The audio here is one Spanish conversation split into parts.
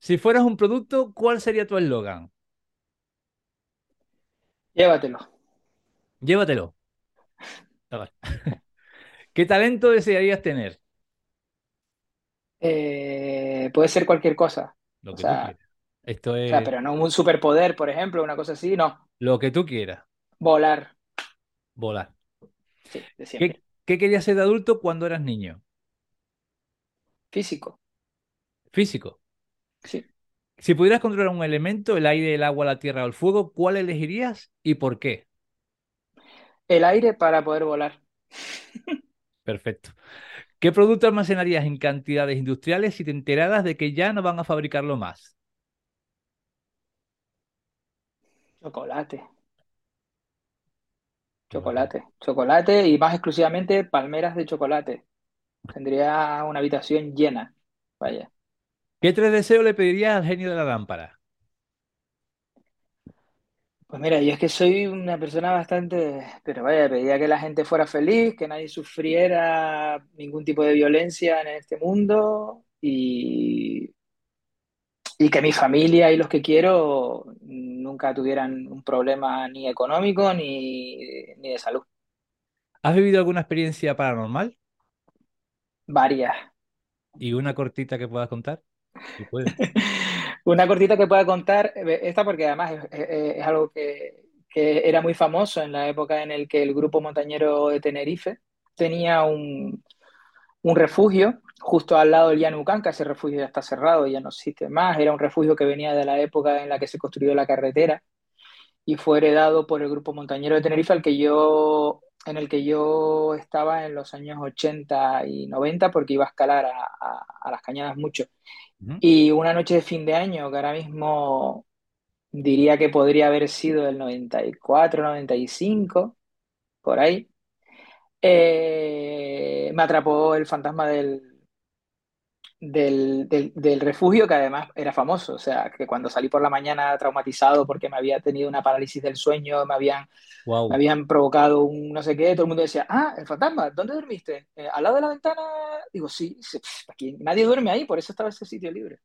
Si fueras un producto, ¿cuál sería tu eslogan? Llévatelo. Llévatelo. ¿Qué talento desearías tener? Eh, puede ser cualquier cosa. Lo O que tú sea, quieras. Esto o sea, es pero no un superpoder, por ejemplo, una cosa así, no. lo que tú quieras. Volar, Volar. sí, de ¿Qué, qué querías ser de adulto cuando eras niño? Físico, Físico. Sí. Si pudieras controlar un elemento, el aire, el agua, la tierra o el fuego, ¿cuál elegirías y por qué? El aire para poder volar. Perfecto. ¿Qué producto almacenarías en cantidades industriales si te enteraras de que ya no van a fabricarlo más? Chocolate, chocolate, chocolate y más exclusivamente palmeras de chocolate. Tendría una habitación llena. Vaya. ¿Qué tres deseos le pedirías al genio de la lámpara? Pues mira, yo es que soy una persona bastante, pero vaya, pedía que la gente fuera feliz, que nadie sufriera ningún tipo de violencia en este mundo y, y que mi familia y los que quiero nunca tuvieran un problema ni económico ni, ni de salud. ¿Has vivido alguna experiencia paranormal? Varias. ¿Y una cortita que puedas contar? Una cortita que pueda contar, eh, esta porque además es, algo que, que era muy famoso en la época en el que el grupo montañero de Tenerife tenía un, un refugio justo al lado del Llanucanca, ese refugio ya está cerrado, ya no existe más, era un refugio que venía de la época en la que se construyó la carretera y fue heredado por el grupo montañero de Tenerife al que yo, en el que yo estaba en los años 80 y 90 porque iba a escalar a- a las cañadas mucho. Y una noche de fin de año, que ahora mismo diría que podría haber sido el 94, 95, por ahí, eh, me atrapó el fantasma del, del, del, del refugio, que además era famoso. O sea, que cuando salí por la mañana traumatizado porque me había tenido una parálisis del sueño, me habían, me Wow. habían provocado un no sé qué, todo el mundo decía, ah, el fantasma, ¿dónde dormiste? "Eh, ¿al lado de la ventana? Digo, sí, "Pff, aquí nadie duerme ahí, por eso estaba ese sitio libre.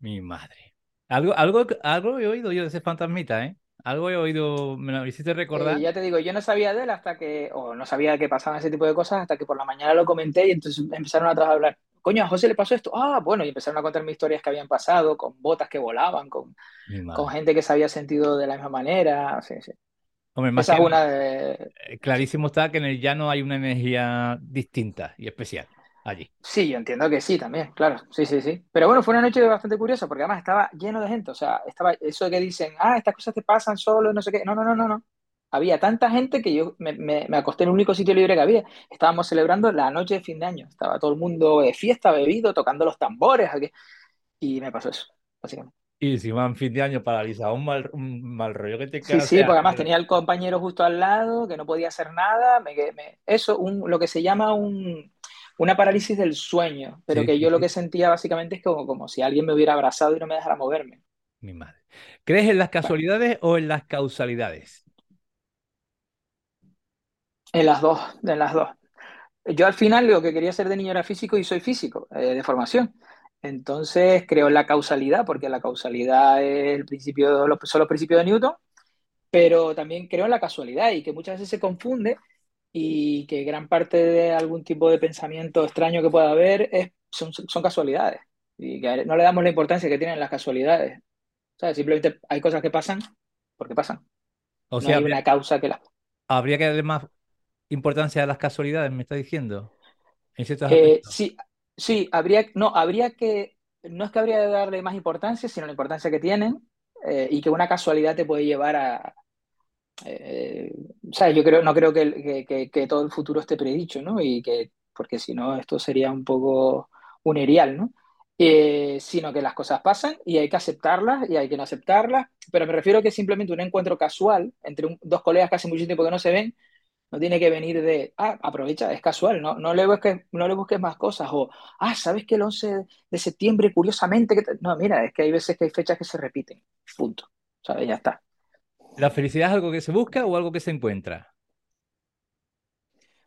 Mi madre. Algo, algo, algo he oído yo de ese fantasmita, ¿eh? Algo he oído, me lo hiciste Eh, recordar. ya te digo, yo no sabía de él hasta que, o no sabía que pasaban ese tipo de cosas hasta que por la mañana lo comenté y entonces empezaron a hablar. Coño, a José le pasó esto. Ah, bueno, y empezaron a contarme historias que habían pasado con botas que volaban, con, con gente que se había sentido de la misma manera. Sí, sí. Hombre, más Esa es una de... eh, clarísimo está que en el llano hay una energía distinta y especial allí. Sí, yo entiendo que sí, también, claro. Sí, sí, sí. Pero bueno, fue una noche bastante curiosa porque además estaba lleno de gente. O sea, estaba eso de que dicen, ah, estas cosas te pasan solo, no sé qué. No, no, no, no, no. Había tanta gente que yo me, me- me acosté en el único sitio libre que había. Estábamos celebrando la noche de fin de año. Estaba todo el mundo de fiesta, bebido, tocando los tambores. aquí. Y me pasó eso, básicamente. Y si van fin de año paralizado, un mal, un mal rollo que te Sí, queda. Sí, sea, porque además eh, tenía el compañero justo al lado, que no podía hacer nada. Me, quedé- me- eso, un, lo que se llama un, una parálisis del sueño. Pero sí, que sí, yo lo sí. que sentía básicamente es como, como si alguien me hubiera abrazado y no me dejara moverme. Mi madre. ¿Crees en las Bueno, casualidades o en las causalidades? En las dos, en las dos. Yo al final lo que quería ser de niño era físico y soy físico, eh, de formación. Entonces creo en la causalidad, porque la causalidad es el principio, los- son los principios de Newton, pero también creo en la casualidad y que muchas veces se confunde y que gran parte de algún tipo de pensamiento extraño que pueda haber es, son, son casualidades y que no le damos la importancia que tienen las casualidades. ¿sabes? Simplemente hay cosas que pasan porque pasan. O No sea, hay habría, una causa que las... habría que darle más importancia a las casualidades, me está diciendo, en Eh, sí, sí, habría, no, habría que, no es que habría de darle más importancia, sino la importancia que tienen eh, y que una casualidad te puede llevar a, eh, o sea, yo creo, no creo que, que, que- que todo el futuro esté predicho, ¿no? Y que, porque si no, esto sería un poco un erial, ¿no? Eh, sino que las cosas pasan y hay que aceptarlas y hay que no aceptarlas, pero me refiero a que simplemente un encuentro casual entre un- dos colegas que hace mucho tiempo que no se ven, no tiene que venir de, ah, aprovecha, es casual, no, no le busques, no le busques más cosas, o, ah, ¿sabes que el 11 de septiembre, curiosamente, que te-?" no, mira, es que hay veces que hay fechas que se repiten, punto, ¿sabes? Ya está. ¿La felicidad es algo que se busca o algo que se encuentra?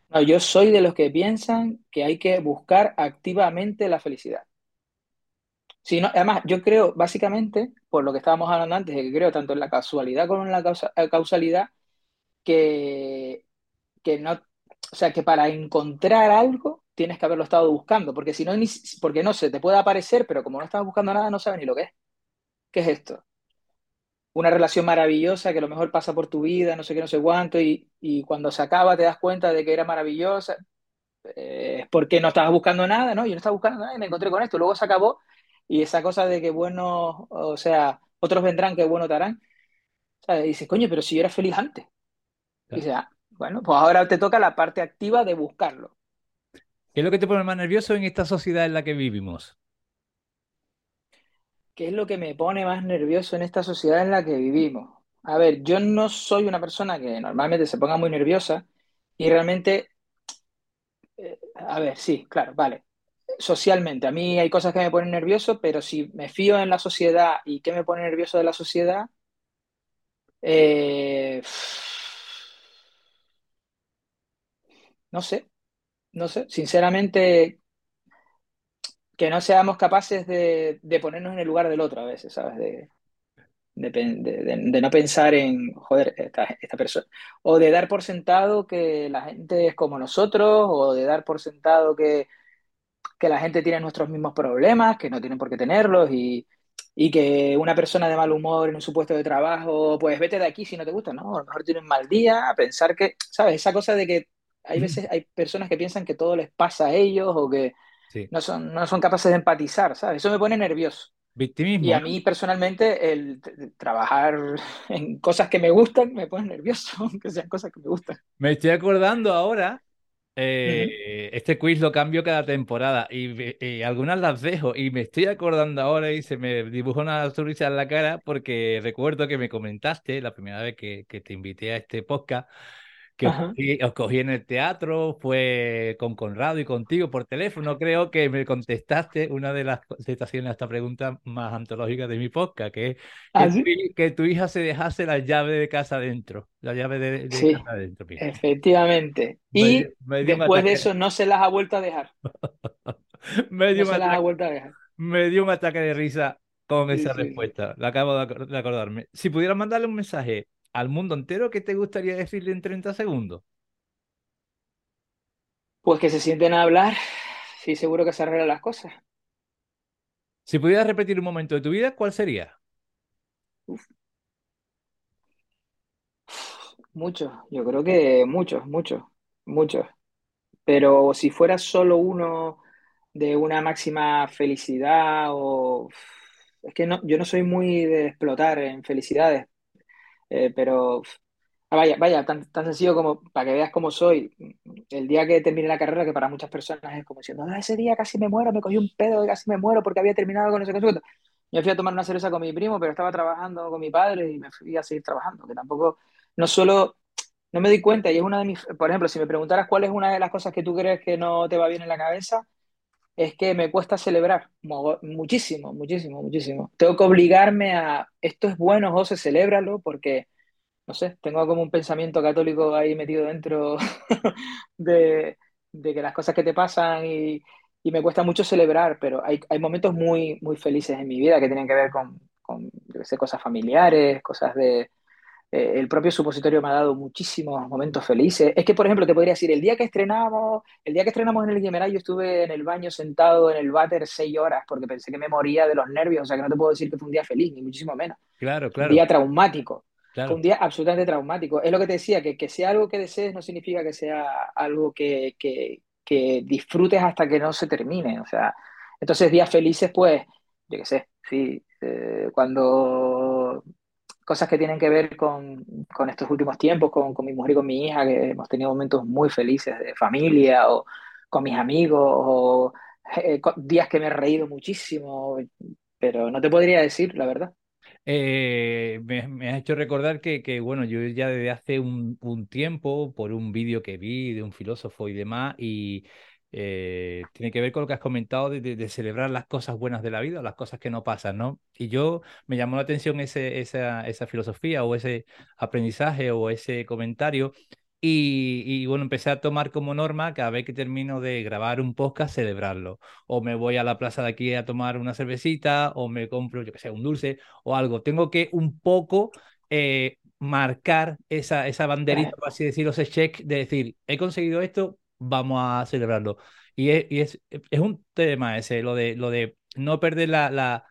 No, yo soy de los que piensan que hay que buscar activamente la felicidad. Sí, no, además, yo creo, básicamente, por lo que estábamos hablando antes, de que creo tanto en la casualidad como en la causa- causalidad, que, que no, o sea, que para encontrar algo tienes que haberlo estado buscando, porque si no, ni, porque no sé, te puede aparecer, pero como no estás buscando nada, no sabes ni lo que es. ¿Qué es esto? Una relación maravillosa que a lo mejor pasa por tu vida, no sé qué, no sé cuánto, y, y cuando se acaba te das cuenta de que era maravillosa, eh, es porque no estabas buscando nada, ¿no? Yo no estaba buscando nada y me encontré con esto, luego se acabó, y esa cosa de que bueno, o sea, otros vendrán que bueno te harán. Y dices, coño, pero si yo era feliz antes. Y Claro. dices, ah, bueno, pues ahora te toca la parte activa de buscarlo. ¿Qué es lo que te pone más nervioso en esta sociedad en la que vivimos? ¿Qué es lo que me pone más nervioso en esta sociedad en la que vivimos? A ver, yo no soy una persona que normalmente se ponga muy nerviosa y realmente, eh, a ver, sí, claro, vale. Socialmente, a mí hay cosas que me ponen nervioso, pero si me fío en la sociedad y qué me pone nervioso de la sociedad, eh, no sé, no sé. Sinceramente, que no seamos capaces de, de ponernos en el lugar del otro a veces, ¿sabes? De, de, de, no pensar en, joder, esta, esta, persona, o de dar por sentado que la gente es como nosotros, o de dar por sentado que, que la gente tiene nuestros mismos problemas, que no tienen por qué tenerlos, y, y, que una persona de mal humor en un supuesto de trabajo, pues vete de aquí si no te gusta, ¿no? A lo mejor tiene un mal día, pensar que, ¿sabes? Esa cosa de que hay veces hay personas que piensan que todo les pasa a ellos o que Sí. no son, no son capaces de empatizar, ¿sabes? Eso me pone nervioso. Y Victimismo, a ¿no? mí personalmente el trabajar en cosas que me gustan me pone nervioso, aunque sean cosas que me gustan. Me estoy acordando ahora, eh, este quiz lo cambio cada temporada y, y, algunas las dejo y me estoy acordando ahora y se me dibuja una sonrisa en la cara porque recuerdo que me comentaste la primera vez que, que te invité a este podcast que os cogí, os cogí, en el teatro, fue con Conrado y contigo por teléfono. Creo que me contestaste una de las contestaciones a esta pregunta más antológica de mi podcast, que es que, ¿Ah, tu, sí? que tu hija se dejase la llave de casa adentro, la llave de, de sí, casa adentro. Mira. efectivamente. Me, Y me después de eso no se las ha vuelto a dejar. me, dio no se las ha vuelto a dejar. me dio un ataque de risa con Sí, esa respuesta. La acabo de, de acordarme. Si pudieras mandarle un mensaje al mundo entero, ¿qué te gustaría decirle en 30 segundos? Pues que se sienten a hablar, sí, seguro que se arreglan las cosas. Si pudieras repetir un momento de tu vida, ¿cuál sería? Uf. Muchos, yo creo que muchos, muchos, muchos. Pero si fuera solo uno de una máxima felicidad o... Es que no, yo no soy muy de explotar en felicidades, eh, pero ah, vaya, vaya, tan, tan sencillo como para que veas cómo soy. El día que termine la carrera, que para muchas personas es como diciendo, ah, ese día casi me muero, me cogí un pedo casi me muero porque había terminado con ese concepto. Yo fui a tomar una cerveza con mi primo, pero estaba trabajando con mi padre y me fui a seguir trabajando, que tampoco, no solo, no me di cuenta y es una de mis, por ejemplo, si me preguntaras cuál es una de las cosas que tú crees que no te va bien en la cabeza, es que me cuesta celebrar muchísimo, muchísimo, muchísimo. Tengo que obligarme a, esto es bueno, José, celébralo, porque, no sé, tengo como un pensamiento católico ahí metido dentro de, de, que las cosas que te pasan y, y, me cuesta mucho celebrar, pero hay, hay momentos muy, muy felices en mi vida que tienen que ver con, con sé, cosas familiares, cosas de, eh, el propio supositorio me ha dado muchísimos momentos felices. Es que, por ejemplo, te podría decir, el día que estrenamos, el día que estrenamos en el Guimeray, yo estuve en el baño sentado en el váter seis horas porque pensé que me moría de los nervios. O sea, que no te puedo decir que fue un día feliz, ni muchísimo menos. Claro, Un claro. día traumático. Claro. Fue un día absolutamente traumático. Es lo que te decía, que, que sea algo que desees no significa que sea algo que, que, que disfrutes hasta que no se termine. O sea, entonces días felices, pues, yo qué sé, sí, eh, cuando cosas que tienen que ver con, con estos últimos tiempos, con, con, mi mujer y con mi hija, que hemos tenido momentos muy felices de familia, o con mis amigos, o eh, días que me he reído muchísimo, pero no te podría decir, la verdad. Eh, me, me, has hecho recordar que, que, bueno, yo ya desde hace un, un tiempo, por un vídeo que vi de un filósofo y demás, y eh, tiene que ver con lo que has comentado de, de, de, celebrar las cosas buenas de la vida, las cosas que no pasan, ¿no? Y yo me llamó la atención ese, esa, esa filosofía o ese aprendizaje o ese comentario Y, y, bueno, empecé a tomar como norma cada vez que termino de grabar un podcast, celebrarlo. O me voy a la plaza de aquí a tomar una cervecita, o me compro, yo que sé, un dulce o algo. Tengo que un poco eh, marcar esa, esa banderita, por así decirlo, ese check de decir, he conseguido esto, vamos a celebrarlo. Y es, y es, es un tema ese, lo de, lo de no perder la, la,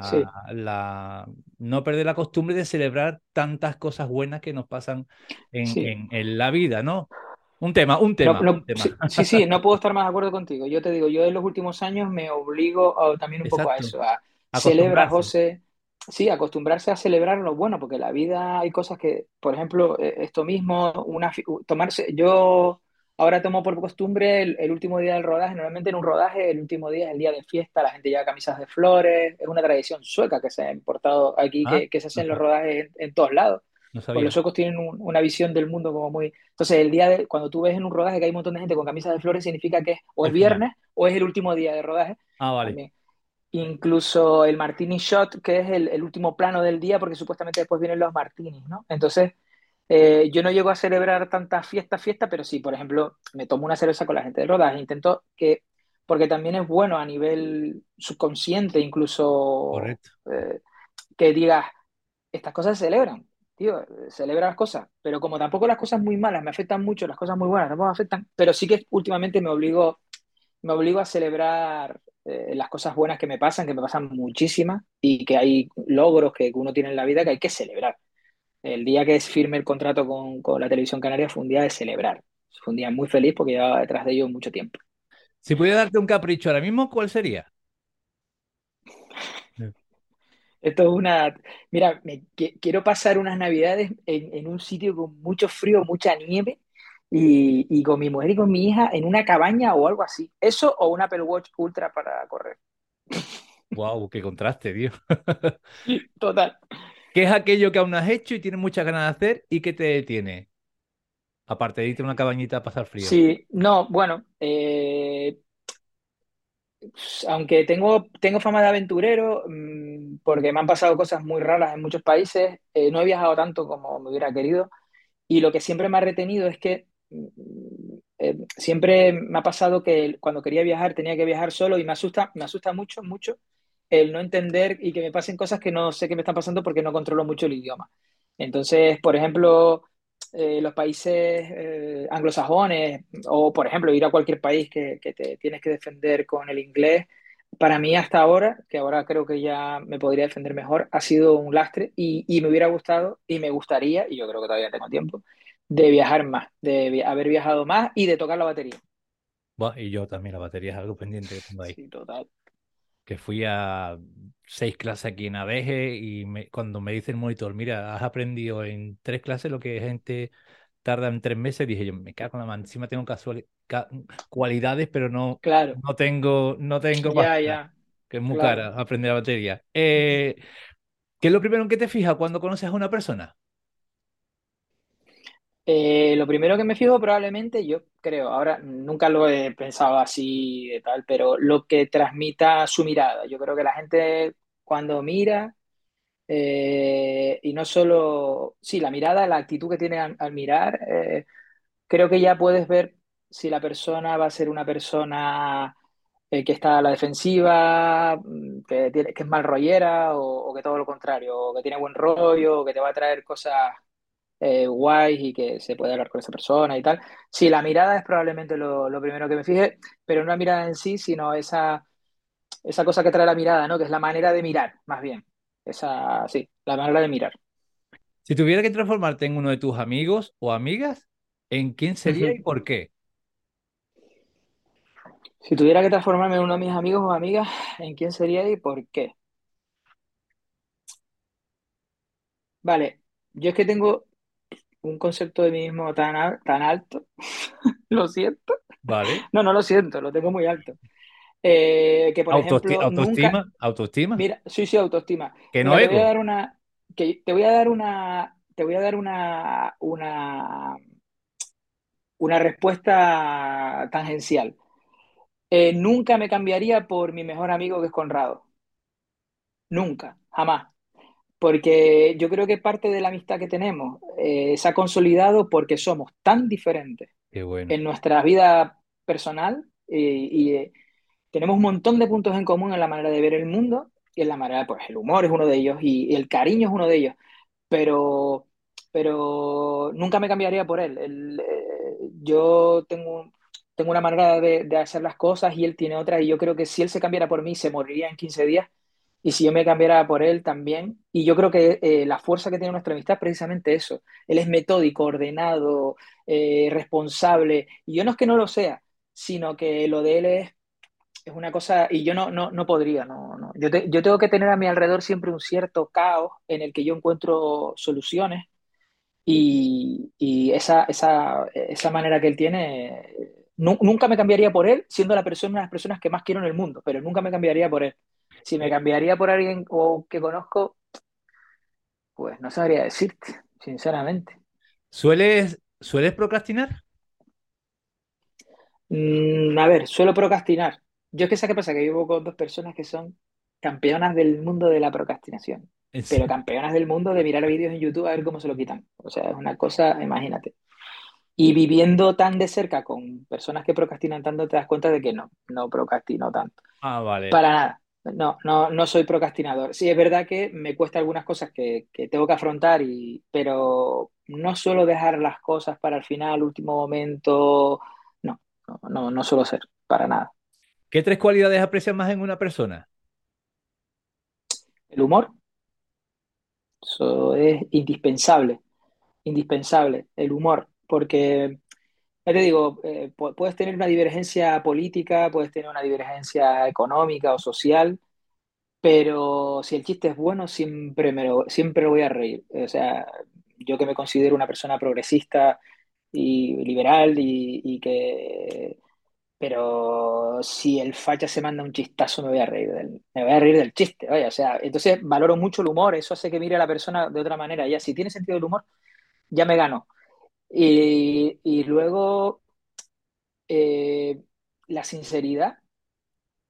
Sí, la, la, no perder la costumbre de celebrar tantas cosas buenas que nos pasan en, sí. en, en la vida, ¿no? Un tema, un No, tema, un no, tema. sí, sí, sí, no puedo estar más de acuerdo contigo. Yo te digo, yo en los últimos años me obligo a- también un poco a eso, a celebra, Acostumbrarse. José, sí, acostumbrarse a celebrar lo bueno, porque en la vida hay cosas que, por ejemplo, eh, esto mismo, una, tomarse, yo ahora tomo por costumbre el, el último día del rodaje, normalmente en un rodaje el último día es el día de fiesta, la gente lleva camisas de flores, es una tradición sueca que se ha importado aquí, Ah, que, que se hace no, en los rodajes en en todos lados. no Pues los suecos tienen un- una visión del mundo como muy... Entonces, el día de, cuando tú ves en un rodaje que hay un montón de gente con camisas de flores, significa que es o El viernes o es el último día de rodaje Ah, vale. también. Incluso el martini shot, que es el, el último plano del día, porque supuestamente después vienen los martinis, ¿no? Entonces, eh, yo no llego a celebrar tantas fiestas, fiestas, pero sí, por ejemplo, me tomo una cerveza con la gente del rodaje, intento que, porque también es bueno a nivel subconsciente, incluso eh, que digas, estas cosas se celebran, tío, celebra las cosas, pero como tampoco las cosas muy malas me afectan mucho, las cosas muy buenas tampoco me afectan, pero sí que últimamente me obligo, me obligo a celebrar eh, las cosas buenas que me pasan, que me pasan muchísimas, y que hay logros que uno tiene en la vida que hay que celebrar. El día que firme el contrato con, con la televisión canaria fue un día de celebrar. Fue un día muy feliz porque llevaba detrás de ello mucho tiempo. Si pudiera darte un capricho ahora mismo, ¿cuál sería? Esto es una... Mira, me, que- quiero pasar unas navidades en, en un sitio con mucho frío, mucha nieve, y, y con mi mujer y con mi hija en una cabaña o algo así. Eso o un Apple Watch Ultra para correr. Wow, qué contraste, tío. Total. ¿Qué es aquello que aún has hecho y tienes muchas ganas de hacer y que te detiene? Aparte de irte a una cabañita a pasar frío. Sí, no, bueno, eh, aunque tengo, tengo fama de aventurero, mmm, porque me han pasado cosas muy raras en muchos países, eh, no he viajado tanto como me hubiera querido, y lo que siempre me ha retenido es que mm, eh, siempre me ha pasado que cuando quería viajar tenía que viajar solo y me asusta, me asusta mucho, mucho el no entender y que me pasen cosas que no sé qué me están pasando porque no controlo mucho el idioma. Entonces, por ejemplo, eh, los países eh, anglosajones o, por ejemplo, ir a cualquier país que, que te tienes que defender con el inglés, para mí hasta ahora, que ahora creo que ya me podría defender mejor, ha sido un lastre y, y me hubiera gustado y me gustaría, y yo creo que todavía tengo tiempo, de viajar más, de vi- haber viajado más y de tocar la batería. Y yo también, la batería es algo pendiente que tengo ahí. Sí, total. Que fui a seis clases aquí en Adeje y me- cuando me dice el monitor, mira, has aprendido en tres clases lo que gente tarda en tres meses, dije yo, me cago en la mano, encima tengo casuali- ca- cualidades, pero no, Claro, no tengo, no tengo ya, que es muy claro. cara aprender la batería. Eh, ¿qué es lo primero en que te fijas cuando conoces a una persona? Eh, lo primero que me fijo probablemente, yo creo, ahora nunca lo he pensado así de tal, pero lo que transmita su mirada. Yo creo que la gente cuando mira, eh, y no solo, sí, la mirada, la actitud que tiene al, mirar, eh, creo que ya puedes ver si la persona va a ser una persona que está a la defensiva, mm, que, es mal rollera, o que todo lo contrario, o que tiene buen rollo, o que te va a traer cosas eh, guays y que se puede hablar con esa persona y tal. Sí, la mirada es probablemente lo, lo primero que me fije, pero no la mirada en sí, sino esa, esa cosa que trae la mirada, ¿no? Que es la manera de mirar, más bien. Esa, sí, la manera de mirar. Si tuviera que transformarte en uno de tus amigos o amigas, ¿en quién sería y por qué? Si tuviera que transformarme en uno de mis amigos o amigas, ¿en quién sería y por qué? Vale, yo es que tengo un concepto de mí mismo tan, al- tan alto, lo siento. ¿Vale? No, no lo siento, lo tengo muy alto. Eh, que, por ejemplo, nunca, autoestima, autoestima, Mira, sí, sí, autoestima. que no Mira, te voy a dar una, que te voy a dar una, te voy a dar una, una, una respuesta tangencial. Eh, nunca me cambiaría por mi mejor amigo que es Conrado. Nunca, jamás. Porque yo creo que parte de la amistad que tenemos eh, se ha consolidado porque somos tan diferentes bueno. en nuestra vida personal y, y, eh, tenemos un montón de puntos en común en la manera de ver el mundo y en la manera, pues el humor es uno de ellos y, y el cariño es uno de ellos, pero, pero nunca me cambiaría por él. él eh, yo tengo, tengo una manera de, de, hacer las cosas y él tiene otra y yo creo que si él se cambiara por mí se moriría en 15 días y si yo me cambiara por él también. Y yo creo que eh, la fuerza que tiene nuestra amistad es precisamente eso. Él es metódico, ordenado, eh, responsable. Y yo no es que no lo sea, sino que lo de él es, es una cosa, y yo no, no, no podría, no, no. Yo, te, yo tengo que tener a mi alrededor siempre un cierto caos en el que yo encuentro soluciones. Y, y esa, esa, esa manera que él tiene, nunca me cambiaría por él, siendo la persona, una de las personas que más quiero en el mundo, pero nunca me cambiaría por él. Si me cambiaría por alguien o que conozco, pues no sabría decirte, sinceramente. ¿Sueles, ¿sueles procrastinar? Mm, a ver, suelo procrastinar. Yo es que sé qué pasa, que vivo con dos personas que son campeonas del mundo de la procrastinación, pero campeonas del mundo de mirar vídeos en YouTube a ver cómo se lo quitan. O sea, es una cosa, imagínate. Y viviendo tan de cerca con personas que procrastinan tanto, te das cuenta de que no, no procrastino tanto. Ah, vale. Para nada. No, no, no soy procrastinador. Sí, es verdad que me cuesta algunas cosas que, que tengo que afrontar, y, pero no suelo dejar las cosas para el final, último momento. No, no, no, no suelo ser, para nada. ¿Qué tres cualidades aprecias más en una persona? El humor. Eso es indispensable, indispensable, el humor, porque ya te digo, eh, puedes tener una divergencia política, puedes tener una divergencia económica o social, pero si el chiste es bueno, siempre me lo, siempre lo voy a reír. O sea, yo que me considero una persona progresista y liberal y, que... Pero si el facha se manda un chistazo, me voy a reír del, me voy a reír del chiste, vaya. O sea, entonces valoro mucho el humor, eso hace que mire a la persona de otra manera. Ya, si tiene sentido el humor, ya me gano. Y, y luego eh, la sinceridad,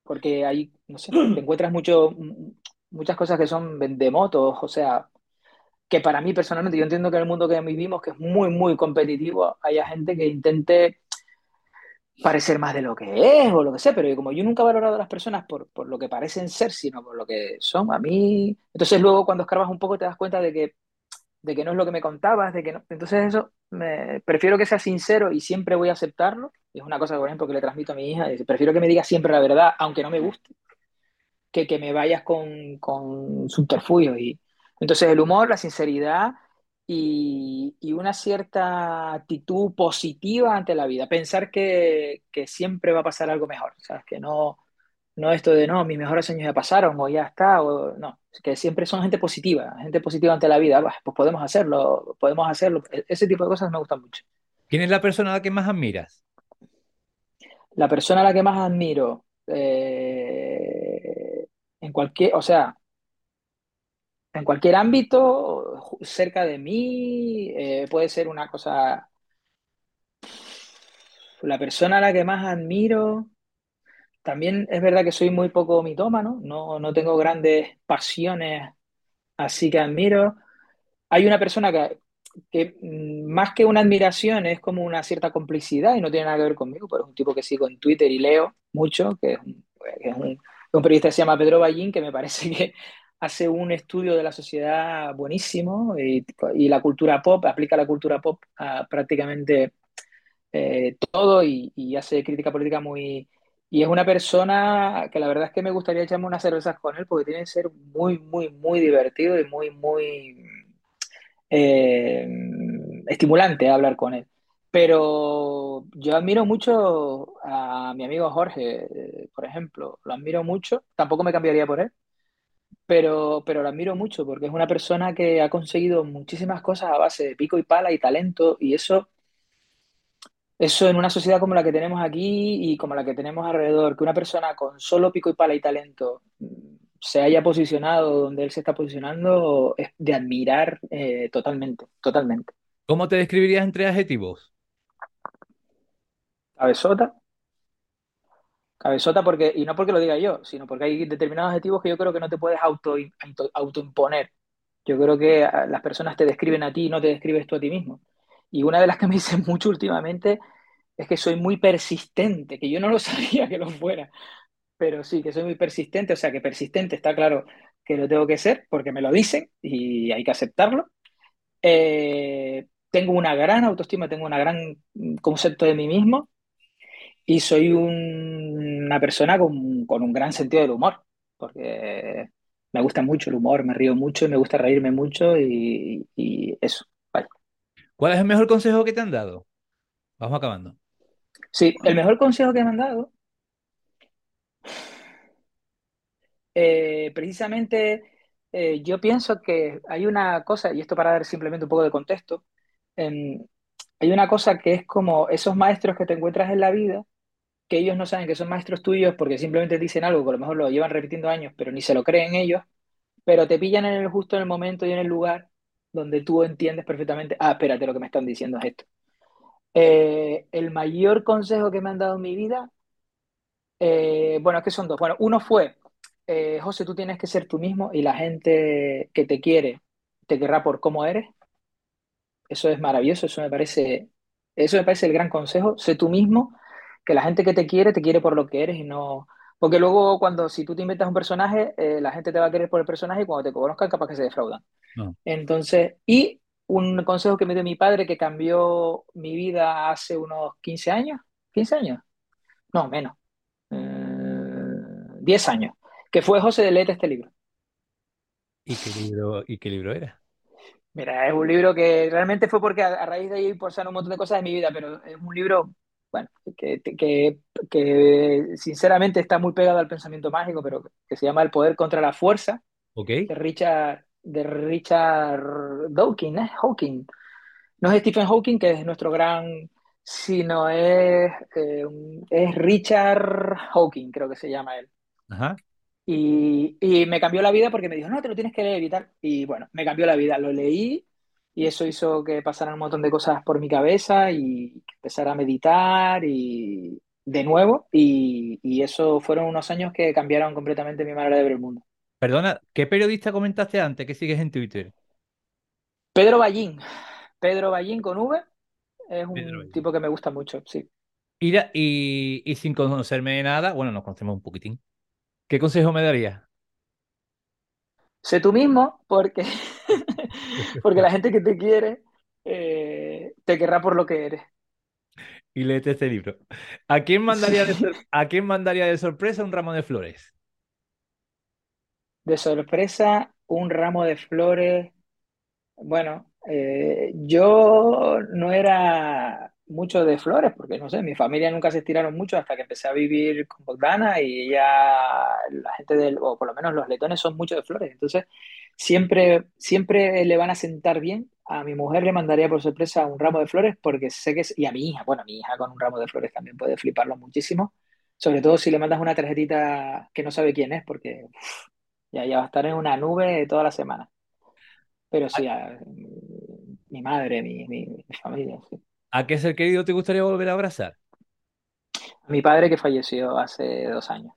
porque hay, no sé, te encuentras mucho, muchas cosas que son vendemotos, o sea, que para mí personalmente, yo entiendo que en el mundo que vivimos, que es muy, muy competitivo, haya gente que intente parecer más de lo que es o lo que sea, pero como yo nunca he valorado a las personas por, por lo que parecen ser, sino por lo que son, a mí, entonces luego cuando escarbas un poco te das cuenta de que de que no es lo que me contabas, de que no. Entonces eso, me, prefiero que sea sincero y siempre voy a aceptarlo. Es una cosa, por ejemplo, que le transmito a mi hija, prefiero que me digas siempre la verdad, aunque no me guste, que que me vayas con, con subterfugios. Y, entonces el humor, la sinceridad y, y, una cierta actitud positiva ante la vida, pensar que, que siempre va a pasar algo mejor, ¿sabes? Que no, no esto de, no, mis mejores años ya pasaron o ya está, o no, que siempre son gente positiva, gente positiva ante la vida, pues podemos hacerlo, podemos hacerlo. E-, ese tipo de cosas me gustan mucho. ¿Quién es la persona a la que más admiras? La persona a la que más admiro, eh, en cualquier, o sea, en cualquier ámbito, cerca de mí, eh, puede ser una cosa... La persona a la que más admiro, también es verdad que soy muy poco mitómano, no, no tengo grandes pasiones así que admiro. Hay una persona que, mm, más que una admiración es como una cierta complicidad y no tiene nada que ver conmigo, pero es un tipo que sigo en Twitter y leo mucho, que es un, un, periodista que se llama Pedro Ballín, que me parece que hace un estudio de la sociedad buenísimo y, y la cultura pop, aplica la cultura pop a prácticamente eh, todo y hace crítica política muy y es una persona que la verdad es que me gustaría echarme unas cervezas con él porque tiene que ser muy, muy, muy divertido y muy, muy eh, estimulante hablar con él. Pero yo admiro mucho a mi amigo Jorge, eh, por ejemplo, lo admiro mucho, tampoco me cambiaría por él, pero, pero lo admiro mucho porque es una persona que ha conseguido muchísimas cosas a base de pico y pala y talento y eso eso en una sociedad como la que tenemos aquí y como la que tenemos alrededor, que una persona con solo pico y pala y talento mm, se haya posicionado donde él se está posicionando, es de admirar eh, totalmente, totalmente. ¿Cómo te describirías entre adjetivos? Cabezota. Cabezota porque, y no porque lo diga yo, sino porque hay determinados adjetivos que yo creo que no te puedes auto, auto, autoimponer. Yo creo que a- las personas te describen a ti y no te describes tú a ti mismo. Y una de las que me dicen mucho últimamente es que soy muy persistente, que yo no lo sabía que lo fuera, pero sí, que soy muy persistente, o sea, que persistente está claro que lo tengo que ser porque me lo dicen y hay que aceptarlo. Eh, tengo una gran autoestima, tengo un gran mm, concepto de mí mismo y soy un- una persona con, un gran sentido del humor, porque me gusta mucho el humor, me río mucho y me gusta reírme mucho y eso. ¿Cuál es el mejor consejo que te han dado? Vamos acabando. Sí, el mejor consejo que me han dado, eh, precisamente eh, yo pienso que hay una cosa, y esto para dar simplemente un poco de contexto, em, hay una cosa que es como esos maestros que te encuentras en la vida, que ellos no saben que son maestros tuyos porque simplemente te dicen algo que a lo mejor lo llevan repitiendo años, pero ni se lo creen ellos, pero te pillan en el justo en el momento y en el lugar donde tú entiendes perfectamente, ah, espérate, lo que me están diciendo es esto. Eh, el mayor consejo que me han dado en mi vida, eh, bueno, es que son dos. Bueno, uno fue, eh, José, tú tienes que ser tú mismo y la gente que te quiere te querrá por cómo eres. Eso es maravilloso, eso me parece, eso me parece el gran consejo. Sé tú mismo, que la gente que te quiere te quiere por lo que eres y no... Porque luego cuando si tú te inventas un personaje, eh, la gente te va a querer por el personaje y cuando te conozcan capaz que se defraudan. No. Entonces, y un consejo que me dio mi padre que cambió mi vida hace unos 15 años, 15 años, no, menos, eh, 10 años, que fue José de Lete este libro. ¿Y qué libro, y qué libro era? Mira, es un libro que realmente fue porque a, a raíz de ahí pasaron un montón de cosas de mi vida, pero es un libro, bueno, que, que, que sinceramente está muy pegado al pensamiento mágico, pero que se llama El poder contra la fuerza, ¿Ok? de Richard, de Richard Dawkins, ¿eh? Hawking. No es Stephen Hawking, que es nuestro gran, sino es, eh, es Richard Hawking, creo que se llama él. Ajá. Y, y me cambió la vida porque me dijo, no, te lo tienes que leer y tal. Y bueno, me cambió la vida, lo leí y eso hizo que pasaran un montón de cosas por mi cabeza y que empezara a meditar y de nuevo. Y, y eso fueron unos años que cambiaron completamente mi manera de ver el mundo. Perdona, ¿qué periodista comentaste antes que sigues en Twitter? Pedro Ballín, Pedro Ballín con V, es un tipo que me gusta mucho, sí. Ira, y, y sin conocerme de nada, bueno, nos conocemos un poquitín. ¿Qué consejo me darías? Sé tú mismo porque, porque la gente que te quiere eh, te querrá por lo que eres. Y léete este libro. ¿A quién mandaría de, ¿A quién mandaría de sorpresa un ramo de flores? De sorpresa, un ramo de flores. Bueno, eh, yo no era mucho de flores porque no sé, mi familia nunca se estiraron mucho hasta que empecé a vivir con Bogdana y ella, la gente del, o por lo menos los letones son mucho de flores. Entonces, siempre, siempre le van a sentar bien. A mi mujer le mandaría por sorpresa un ramo de flores porque sé que es, y a mi hija, bueno, mi hija con un ramo de flores también puede fliparlo muchísimo. Sobre todo si le mandas una tarjetita que no sabe quién es, porque ya, ya va a estar en una nube toda la semana. Pero ¿A, sí, a, mi madre, mi, mi, mi familia, sí. A qué ser querido te gustaría volver a abrazar? A mi padre que falleció hace dos años.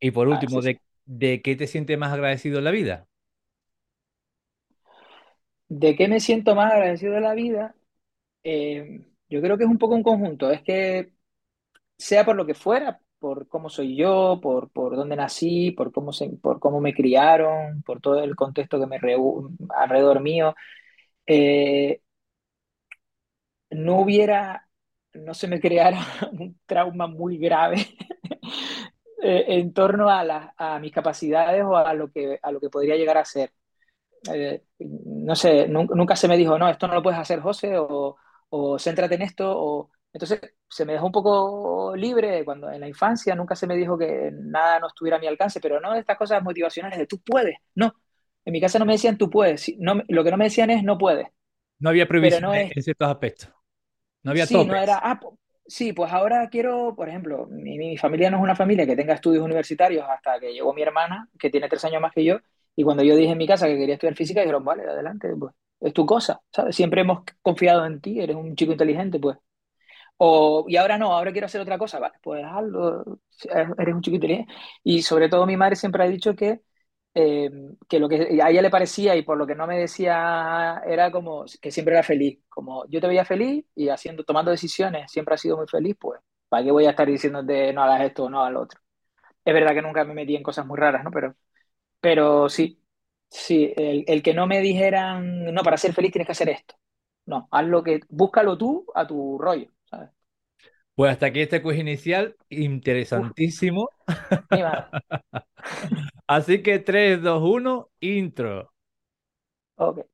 Y por Ah, último, sí, sí. ¿de, de qué te sientes más agradecido en la vida? ¿De qué me siento más agradecido de la vida? Eh, yo creo que es un poco un conjunto. Es que sea por lo que fuera, por cómo soy yo, por, por dónde nací, por cómo, se, por cómo me criaron, por todo el contexto que me reu- alrededor mío, eh, no hubiera, no se me creara un trauma muy grave eh, en torno a, la- a mis capacidades o a lo que, a lo que podría llegar a ser. Eh, no sé, nun- nunca se me dijo, no, esto no lo puedes hacer, José, o, o céntrate en esto, o entonces se me dejó un poco libre cuando en la infancia nunca se me dijo que nada no estuviera a mi alcance, pero no estas cosas motivacionales de tú puedes, no. En mi casa no me decían tú puedes, no, lo que no me decían es no puedes, No había pero no en ciertos aspectos. No había Sí, no era, ah, sí, pues ahora quiero, por ejemplo, mi, mi familia no es una familia que tenga estudios universitarios hasta que llegó mi hermana, que tiene tres años más que yo, y cuando yo dije en mi casa que quería estudiar física, dijeron, vale, adelante, pues es tu cosa, ¿sabes? Siempre hemos confiado en ti, eres un chico inteligente, pues. O, y ahora no, ahora quiero hacer otra cosa, vale, pues hazlo, eres un chico inteligente. Y sobre todo mi madre siempre ha dicho que eh, que lo que a ella le parecía y por lo que no me decía era como que siempre era feliz, como yo te veía feliz y haciendo, tomando decisiones, siempre has sido muy feliz, pues ¿para qué voy a estar diciéndote no hagas esto o no lo otro? Es verdad que nunca me metí en cosas muy raras, ¿no? Pero, pero sí, sí, el, el que no me dijeran, no, para ser feliz tienes que hacer esto. No, haz lo que, búscalo tú a tu rollo. Pues hasta aquí este quiz inicial, interesantísimo. Así que 3, 2, 1, intro. Ok.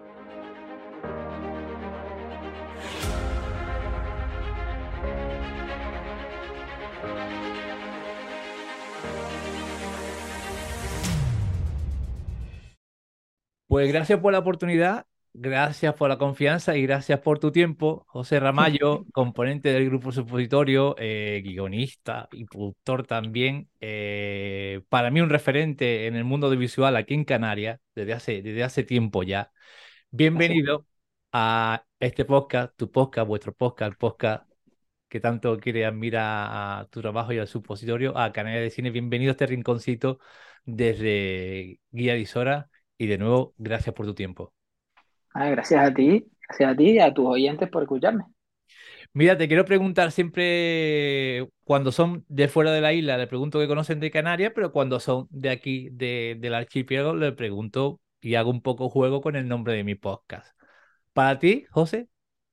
Pues gracias por la oportunidad, gracias por la confianza y gracias por tu tiempo, José Ramallo, componente del grupo Supositorio, eh, guionista y productor también. eh, para mí un referente en el mundo audiovisual aquí en Canarias desde hace, desde hace tiempo ya. Bienvenido a este podcast, tu podcast, vuestro podcast, el podcast que tanto quiere admira a tu trabajo y al supositorio, a Canarias de Cine. Bienvenido a este rinconcito desde Guía Visora y de nuevo, gracias por tu tiempo. Ah, gracias a ti, gracias a ti y a tus oyentes por escucharme. Mira, te quiero preguntar siempre, cuando son de fuera de la isla, le pregunto qué conocen de Canarias, pero cuando son de aquí, de, del archipiélago, le pregunto y hago un poco juego con el nombre de mi podcast. Para ti, José,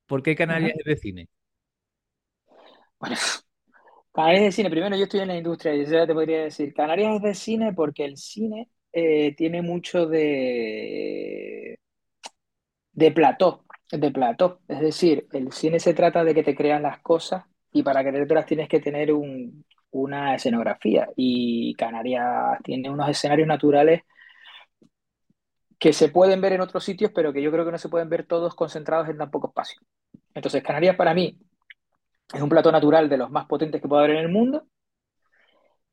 ¿por qué Canarias Ajá. es de cine? Bueno, Canarias de cine, primero yo estoy en la industria y yo ya te podría decir, Canarias es de cine porque el cine eh, tiene mucho de, de plató, de plató. Es decir, el cine se trata de que te crean las cosas y para creértelas tienes que tener un- una escenografía. Y Canarias tiene unos escenarios naturales que se pueden ver en otros sitios, pero que yo creo que no se pueden ver todos concentrados en tan poco espacio. Entonces, Canarias para mí es un plató natural de los más potentes que puede haber en el mundo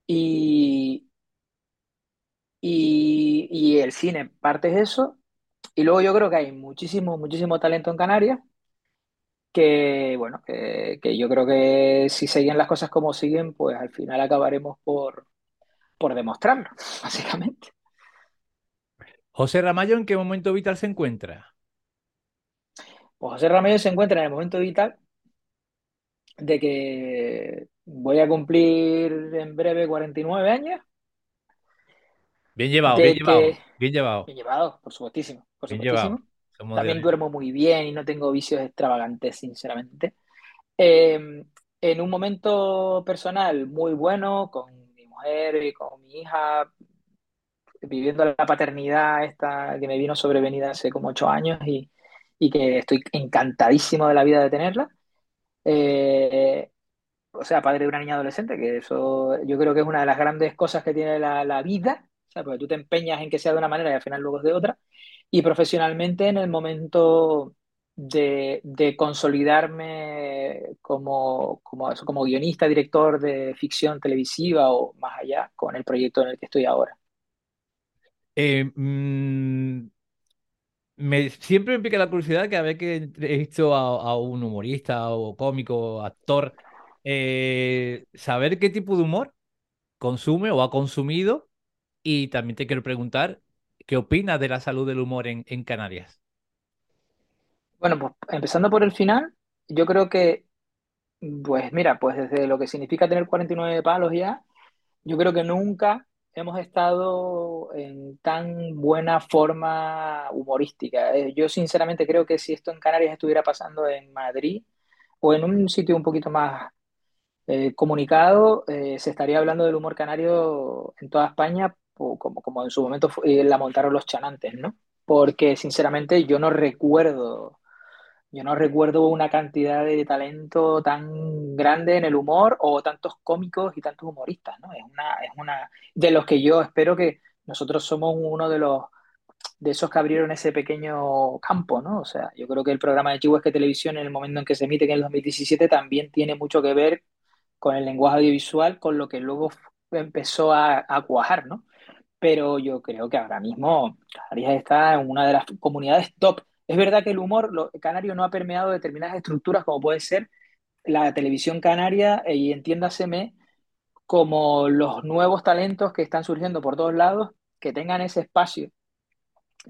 y, y, y el cine parte es eso. Y luego yo creo que hay muchísimo, muchísimo talento en Canarias que, bueno, que, que yo creo que si siguen las cosas como siguen, pues al final acabaremos por, por demostrarlo, básicamente. José Ramallo, ¿en qué momento vital se encuentra? Pues José Ramírez se encuentra en el momento vital de que voy a cumplir en breve 49 años, Bien llevado, bien de llevado, que, bien llevado, bien llevado, por supuestísimo, por bien llevado. supuestísimo. De También duermo muy bien y no tengo vicios extravagantes, sinceramente. Eh, en un momento personal muy bueno, con mi mujer y con mi hija, viviendo la paternidad esta que me vino sobrevenida hace como ocho años y, y que estoy encantadísimo de la vida de tenerla. Eh, o sea, padre de una niña adolescente, que eso yo creo que es una de las grandes cosas que tiene la, la vida, porque tú te empeñas en que sea de una manera y al final luego es de otra. Y profesionalmente en el momento de, consolidarme como, como, guionista, director de ficción televisiva o más allá con el proyecto en el que estoy ahora. Eh, mm, me, siempre me pica la curiosidad cada vez que he visto a, a un humorista o cómico, actor, eh, saber qué tipo de humor consume o ha consumido y también te quiero preguntar qué opinas de la salud del humor en, Canarias. Bueno, pues empezando por el final, yo creo que, pues mira, pues desde lo que significa tener 49 palos ya, yo creo que nunca hemos estado en tan buena forma humorística. Eh, Yo sinceramente creo que si esto en Canarias estuviera pasando en Madrid o en un sitio un poquito más eh, comunicado, eh, se estaría hablando del humor canario en toda España, como, como en su momento eh, la montaron los chanantes, ¿no? Porque sinceramente yo no recuerdo, yo no recuerdo una cantidad de talento tan grande en el humor o tantos cómicos y tantos humoristas, ¿no? Es una, es una de los que yo espero que nosotros somos uno de los de esos que abrieron ese pequeño campo, ¿no? O sea, yo creo que el programa de Chihuahua Televisión en el momento en que se emite, que en el 2017, también tiene mucho que ver con el lenguaje audiovisual, con lo que luego empezó a cuajar, ¿no? Pero yo creo que ahora mismo Canarias está en una de las comunidades top. Es verdad que el humor lo, canario no ha permeado determinadas estructuras, como puede ser la televisión canaria, eh, y entiéndaseme como los nuevos talentos que están surgiendo por todos lados, que tengan ese espacio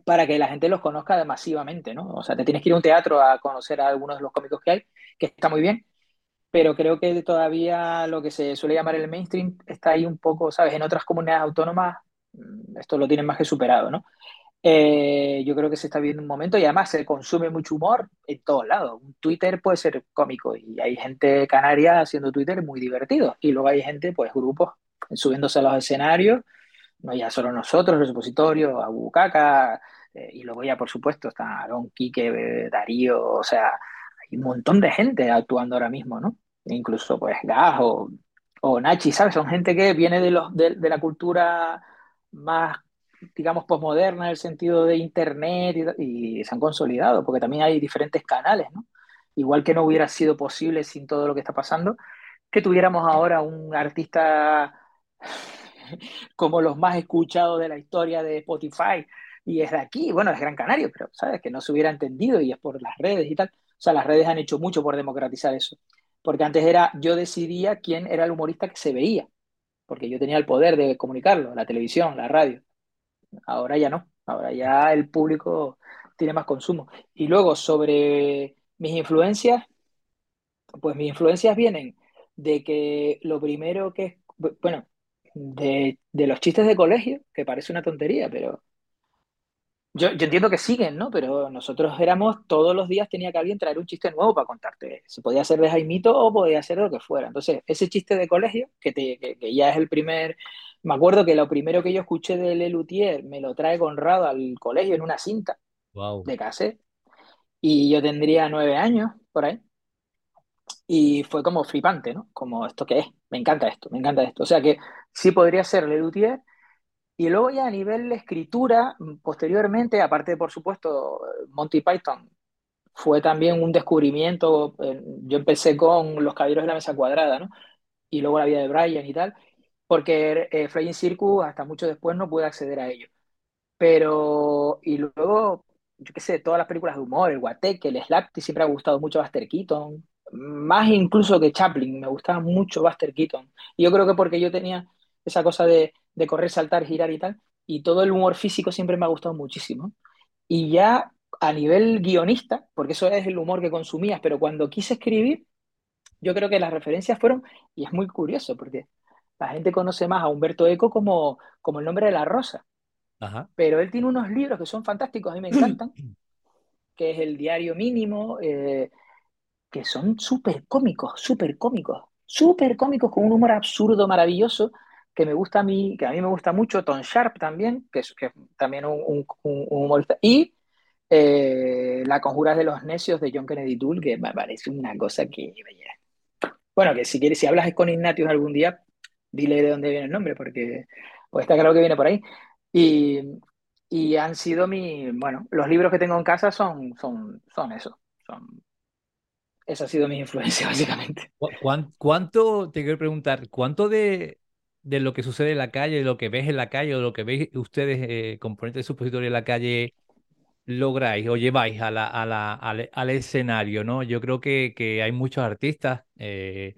para que la gente los conozca masivamente, ¿no? O sea, te tienes que ir a un teatro a conocer a algunos de los cómicos que hay, que está muy bien, pero creo que todavía lo que se suele llamar el mainstream está ahí un poco, ¿sabes? En otras comunidades autónomas esto lo tienen más que superado, ¿no? Eh, yo creo que se está viendo un momento y además se consume mucho humor en todos lados. Un Twitter puede ser cómico y hay gente canaria haciendo Twitter muy divertido y luego hay gente, pues grupos subiéndose a los escenarios, no ya solo nosotros, los supositorios, Abucaca, eh, y luego ya por supuesto está Aaron, Quique, Darío, o sea, hay un montón de gente actuando ahora mismo, ¿no? Incluso pues Gas o, o Nachi, ¿sabes? Son gente que viene de, los, de, de la cultura más digamos, posmoderna en el sentido de Internet y, se han consolidado, porque también hay diferentes canales, ¿no? Igual que no hubiera sido posible sin todo lo que está pasando, que tuviéramos ahora un artista como los más escuchados de la historia de Spotify y es de aquí, bueno, es Gran Canario, pero, ¿sabes? Que no se hubiera entendido y es por las redes y tal. O sea, las redes han hecho mucho por democratizar eso. Porque antes era, yo decidía quién era el humorista que se veía, porque yo tenía el poder de comunicarlo, la televisión, la radio. Ahora ya no, ahora ya el público tiene más consumo. Y luego sobre mis influencias, pues mis influencias vienen de que lo primero que, bueno, de, de los chistes de colegio, que parece una tontería, pero yo, yo entiendo que siguen, ¿no? Pero nosotros éramos, todos los días tenía que alguien traer un chiste nuevo para contarte. Se podía hacer de Jaimito o podía ser de lo que fuera. Entonces, ese chiste de colegio, que, te, que, que ya es el primer me acuerdo que lo primero que yo escuché de Lelutier me lo trae Conrado al colegio en una cinta Wow. de cassette. Y yo tendría nueve años por ahí. Y fue como flipante, ¿no? Como esto que es. Me encanta esto, me encanta esto. O sea que sí podría ser Lelutier. Y luego ya a nivel de escritura, posteriormente, aparte por supuesto, Monty Python fue también un descubrimiento. Yo empecé con Los Caballeros de la Mesa Cuadrada, ¿no? Y luego La vida de Brian y tal porque eh, Flying Circus hasta mucho después no pude acceder a ello. Pero, y luego, yo qué sé, todas las películas de humor, el Guateque, el Slapty, siempre ha gustado mucho Buster Keaton, más incluso que Chaplin, me gustaba mucho Buster Keaton. Y yo creo que porque yo tenía esa cosa de, de correr, saltar, girar y tal, y todo el humor físico siempre me ha gustado muchísimo. Y ya a nivel guionista, porque eso es el humor que consumías, pero cuando quise escribir, yo creo que las referencias fueron, y es muy curioso, porque la gente conoce más a Humberto Eco como, como el nombre de la rosa. Ajá. Pero él tiene unos libros que son fantásticos, a mí me encantan, que es el Diario Mínimo, eh, que son súper cómicos, súper cómicos, súper cómicos, con un humor absurdo, maravilloso, que me gusta a mí, que a mí me gusta mucho, Tom Sharp también, que es, que también un, un, un, humorista, y eh, La Conjura de los Necios de John Kennedy Toole, que me parece una cosa que... Bueno, que si quieres, si hablas con Ignatius algún día, dile de dónde viene el nombre, porque pues está claro que viene por ahí. Y, y, han sido mi, bueno, los libros que tengo en casa son, son, son eso, son, esa ha sido mi influencia básicamente. ¿Cuánto, te quiero preguntar, cuánto de, de lo que sucede en la calle, de lo que ves en la calle, o de lo que veis ustedes, eh, componentes de supositorio en la calle, lográis o lleváis a la, a la, al, al, escenario, ¿no? Yo creo que, que hay muchos artistas eh,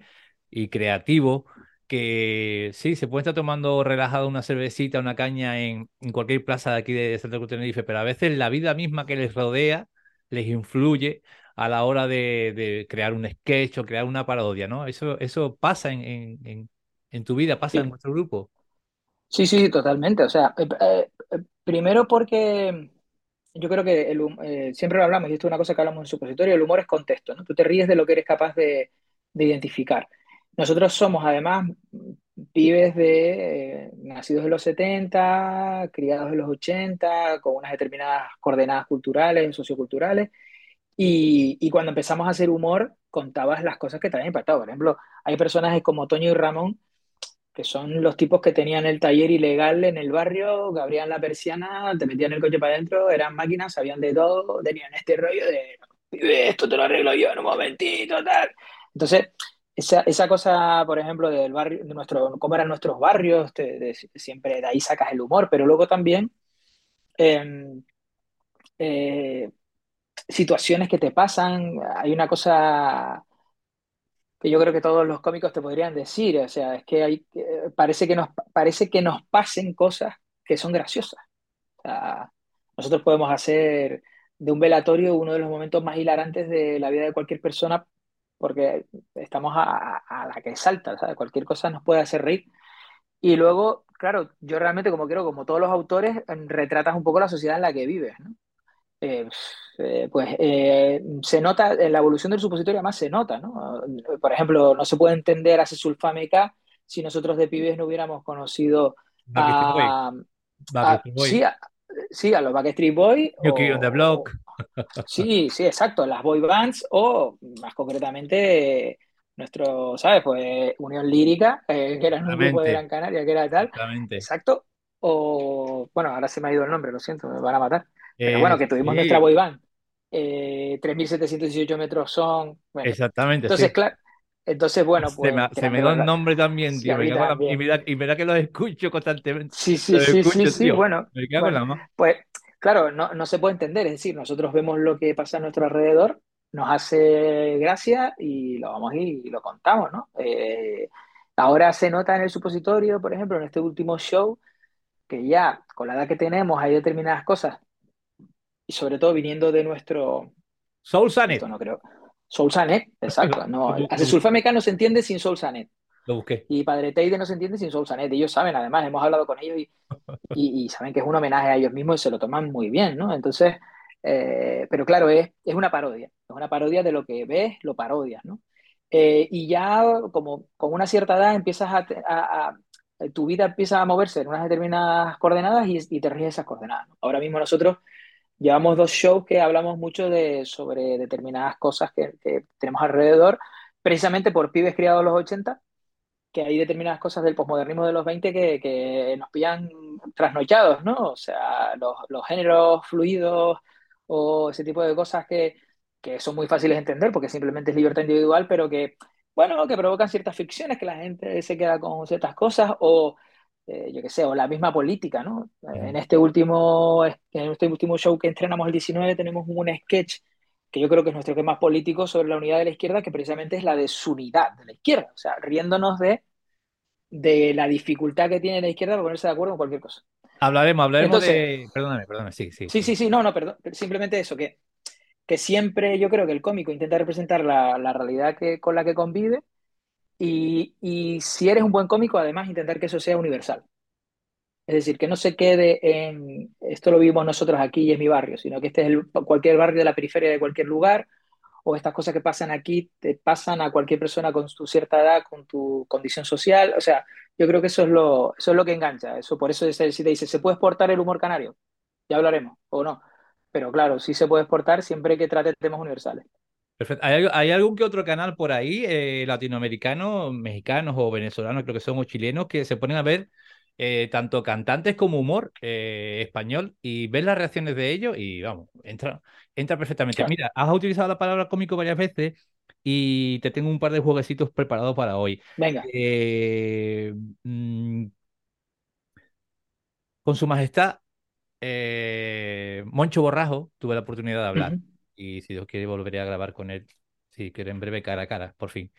y creativos que sí, se puede estar tomando relajado una cervecita, una caña en, en cualquier plaza de aquí de Santa Cruz de Tenerife, pero a veces la vida misma que les rodea les influye a la hora de, crear un sketch o crear una parodia, ¿no? Eso, eso pasa en, en, tu vida, pasa en nuestro grupo. Sí, sí, totalmente. O sea, eh, eh, primero porque yo creo que el, siempre lo hablamos, y esto es una cosa que hablamos en supositorio, el humor es contexto, ¿no? Tú te ríes de lo que eres capaz de, de identificar. Nosotros somos además pibes de nacidos en los 70, criados en los 80, con unas determinadas coordenadas culturales, socioculturales, y, y, cuando empezamos a hacer humor, contabas las cosas que te habían impactado. Por ejemplo, hay personajes como Toño y Ramón, que son los tipos que tenían el taller ilegal en el barrio, que abrían la persiana, te metían el coche para adentro, eran máquinas, sabían de todo, tenían este rollo de, esto te lo arreglo yo en un momentito, tal. Entonces, esa, esa, cosa, por ejemplo, del barrio, de nuestro, cómo eran nuestros barrios, siempre de ahí sacas el humor, pero luego también em, eh, situaciones que te pasan, hay una cosa que yo creo que todos los cómicos te podrían decir, o sea, es que hay, parece, que nos, parece que nos pasen cosas que son graciosas. nosotros podemos hacer de un velatorio uno de los momentos más hilarantes de la vida de cualquier persona porque estamos a, la que salta, ¿sabes? Cualquier cosa nos puede hacer reír. Y luego, claro, yo realmente, como creo, como todos los autores, retratas un poco la sociedad en la que vives, ¿no? Eh, eh, pues eh, se nota, en la evolución del supositorio además se nota, ¿no? Por ejemplo, no se puede entender a Sulfameca si nosotros de pibes no hubiéramos conocido a, sí, a, sí, a los Backstreet Boys. Yuki on the Block. Sí, sí, exacto, las boy bands o más concretamente nuestro, ¿sabes? Pues Unión Lírica, eh, que era un grupo de Gran Canaria, que era tal. Exacto. O, bueno, ahora se me ha ido el nombre, lo siento, me van a matar. Pero bueno, que tuvimos nuestra boy band. Eh, 3.718 metros son. Exactamente. Entonces, claro. Entonces, bueno, pues. Se me, da un nombre también, tío. y, mira, que lo escucho constantemente. Sí, sí, sí, sí, sí, bueno. Me cago en la mano. Pues claro, no, no se puede entender, es decir, nosotros vemos lo que pasa a nuestro alrededor, nos hace gracia y lo vamos y lo contamos, ¿no? Eh, ahora se nota en el supositorio, por ejemplo, en este último show, que ya con la edad que tenemos hay determinadas cosas, y sobre todo viniendo de nuestro... Soul Sanet. No creo. Soul Sanet, exacto. No, Sulfameca no se entiende sin Soul Sanet. Lo busqué. Y Padre Teide no se entiende sin Soul Sanet. Ellos saben, además, hemos hablado con ellos y y, saben que es un homenaje a ellos mismos y se lo toman muy bien, ¿no? Entonces, eh, pero claro, es, es una parodia, es una parodia de lo que ves, lo parodias, ¿no? Eh, y ya como con una cierta edad empiezas a, tu vida empieza a moverse en unas determinadas coordenadas y, te ríes esas coordenadas. Ahora mismo nosotros llevamos dos shows que hablamos mucho de, sobre determinadas cosas que, que tenemos alrededor, precisamente por pibes criados los 80 que hay determinadas cosas del posmodernismo de los 20 que, que nos pillan trasnochados, ¿no? O sea, los, los, géneros fluidos o ese tipo de cosas que, que, son muy fáciles de entender porque simplemente es libertad individual, pero que, bueno, que provocan ciertas ficciones, que la gente se queda con ciertas cosas o, eh, yo qué sé, o la misma política, ¿no? En este último, en este último show que entrenamos el 19 tenemos un sketch que yo creo que es nuestro tema político sobre la unidad de la izquierda, que precisamente es la desunidad de la izquierda, o sea, riéndonos de, de la dificultad que tiene la izquierda para ponerse de acuerdo en cualquier cosa. Hablaremos, hablaremos de... Perdóname, perdóname, sí, sí. Sí, sí, sí, no, no, perdón, simplemente eso, que, que siempre yo creo que el cómico intenta representar la, la realidad que, con la que convive y, si eres un buen cómico, además intentar que eso sea universal. Es decir, que no se quede en, esto lo vimos nosotros aquí y es mi barrio, sino que este es cualquier barrio de la periferia de cualquier lugar, o estas cosas que pasan aquí te pasan a cualquier persona con tu cierta edad, con tu condición social. O sea, yo creo que eso es lo, eso es lo que engancha. Eso, por eso si te dice, ¿se puede exportar el humor canario? Ya hablaremos, o no. Pero claro, sí se puede exportar siempre que trate temas universales. Perfecto. ¿Hay, algún que otro canal por ahí, eh, latinoamericano, mexicanos o venezolanos, creo que son, o chilenos, que se ponen a ver eh, tanto cantantes como humor eh, español y ves las reacciones de ellos y vamos, entra, entra perfectamente. Mira, has utilizado la palabra cómico varias veces y te tengo un par de jueguecitos preparados para hoy. Venga. Eh, mm, con su majestad, Moncho Borrajo, tuve la oportunidad de hablar y si Dios quiere volveré a grabar con él, si quiere en breve cara a cara, por fin.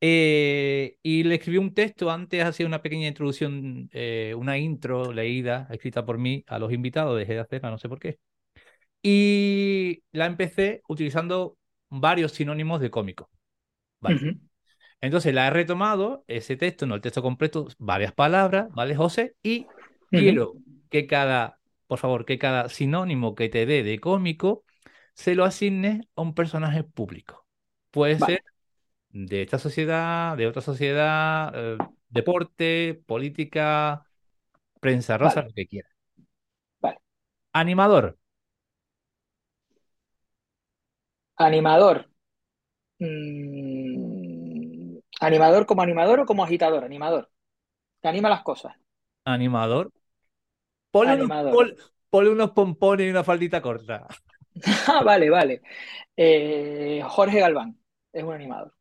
Eh, y le escribí un texto, antes hacía una pequeña introducción, eh, una intro leída, escrita por mí a los invitados, dejé de hacerla, no sé por qué. y la empecé utilizando varios sinónimos de cómico. ¿vale? Ujú, Entonces la he retomado, ese texto, no el texto completo, varias palabras, ¿vale, José? Y ujú. quiero que cada, por favor, que cada sinónimo que te dé de cómico se lo asignes a un personaje público. Puede Vale. ser de esta sociedad, de otra sociedad, eh, deporte, política, prensa rosa, Vale. lo que quieras. Vale. Animador, Animador. Mm, ¿Animador como animador o como agitador? Animador. Que anima las cosas. animador. Ponle unos, ponle unos pompones y una faldita corta. Ah, vale, vale. Eh, Jorge Galván es un animador.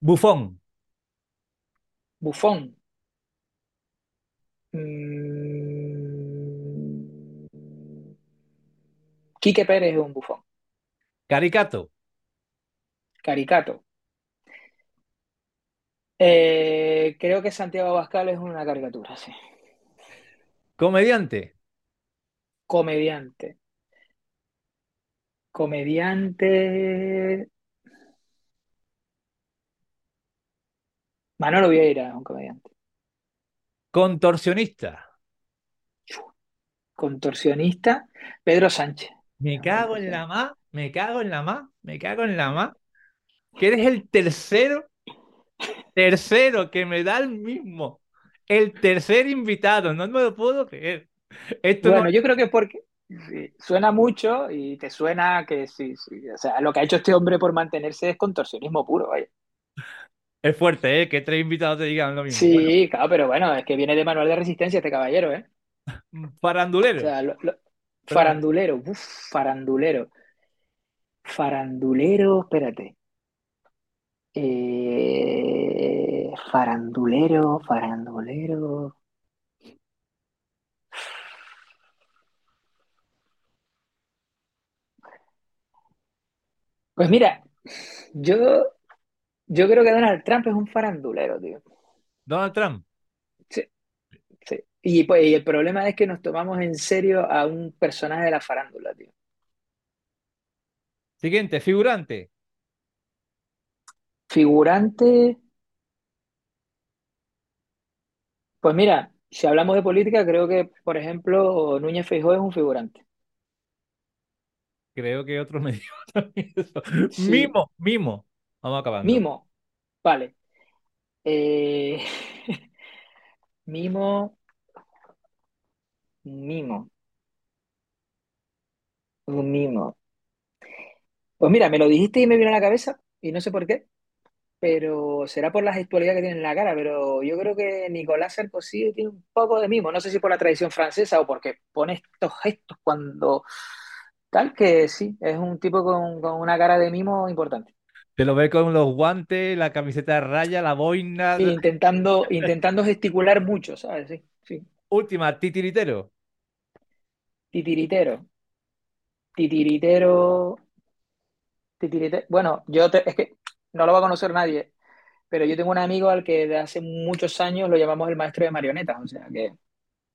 Bufón, Bufón. Mm, Quique Pérez es un bufón. caricato, Caricato. Eh, creo que Santiago Abascal es una caricatura, sí. comediante, Comediante. Comediante. Manolo Vieira es un comediante. contorsionista. Contorsionista. Pedro Sánchez. Me cago en la más, me cago en la más, me cago en la más. Que eres el tercero, tercero que me da el mismo. El tercer invitado, no me lo puedo creer. Esto no Bueno, yo creo que porque sí, suena mucho y te suena que sí, sí. O sea, lo que ha hecho este hombre por mantenerse es contorsionismo puro, vaya. es fuerte, ¿eh? Que tres invitados te digan lo mismo. Bueno, Sí, claro, pero bueno, es que viene de manual de resistencia este caballero, ¿eh? O farandulero, sea, lo- lo- perdón. farandulero, uf, farandulero. Farandulero, espérate. Eh, farandulero, farandulero. Pues mira, yo, yo creo que Donald Trump es un farandulero, tío. Donald Trump, Sí, sí. Y, pues, y el problema es que nos tomamos en serio a un personaje de la farándula, tío. siguiente, figurante, Figurante, pues mira, si hablamos de política, creo que, por ejemplo, Núñez Feijóo es un figurante. Creo que otro me dijo también eso. Sí, Mimo, mimo, vamos acabando. Mimo, vale. Eh, Mimo, mimo, un mimo. Pues mira, me lo dijiste y me vino a la cabeza, y no sé por qué, pero será por la gestualidad que tiene en la cara, pero yo creo que Nicolás Sarkozy tiene un poco de mimo, no sé si por la tradición francesa o porque pone estos gestos cuando tal, que sí, es un tipo con, con una cara de mimo importante. Te lo ve con los guantes, la camiseta de raya, la boina. Sí, intentando, intentando gesticular mucho, ¿sabes? Sí, sí. Última, titiritero. Titiritero. Titiritero. Titiritero. Bueno, yo te- es que no lo va a conocer nadie, pero yo tengo un amigo al que de hace muchos años lo llamamos el maestro de marionetas, o sea que,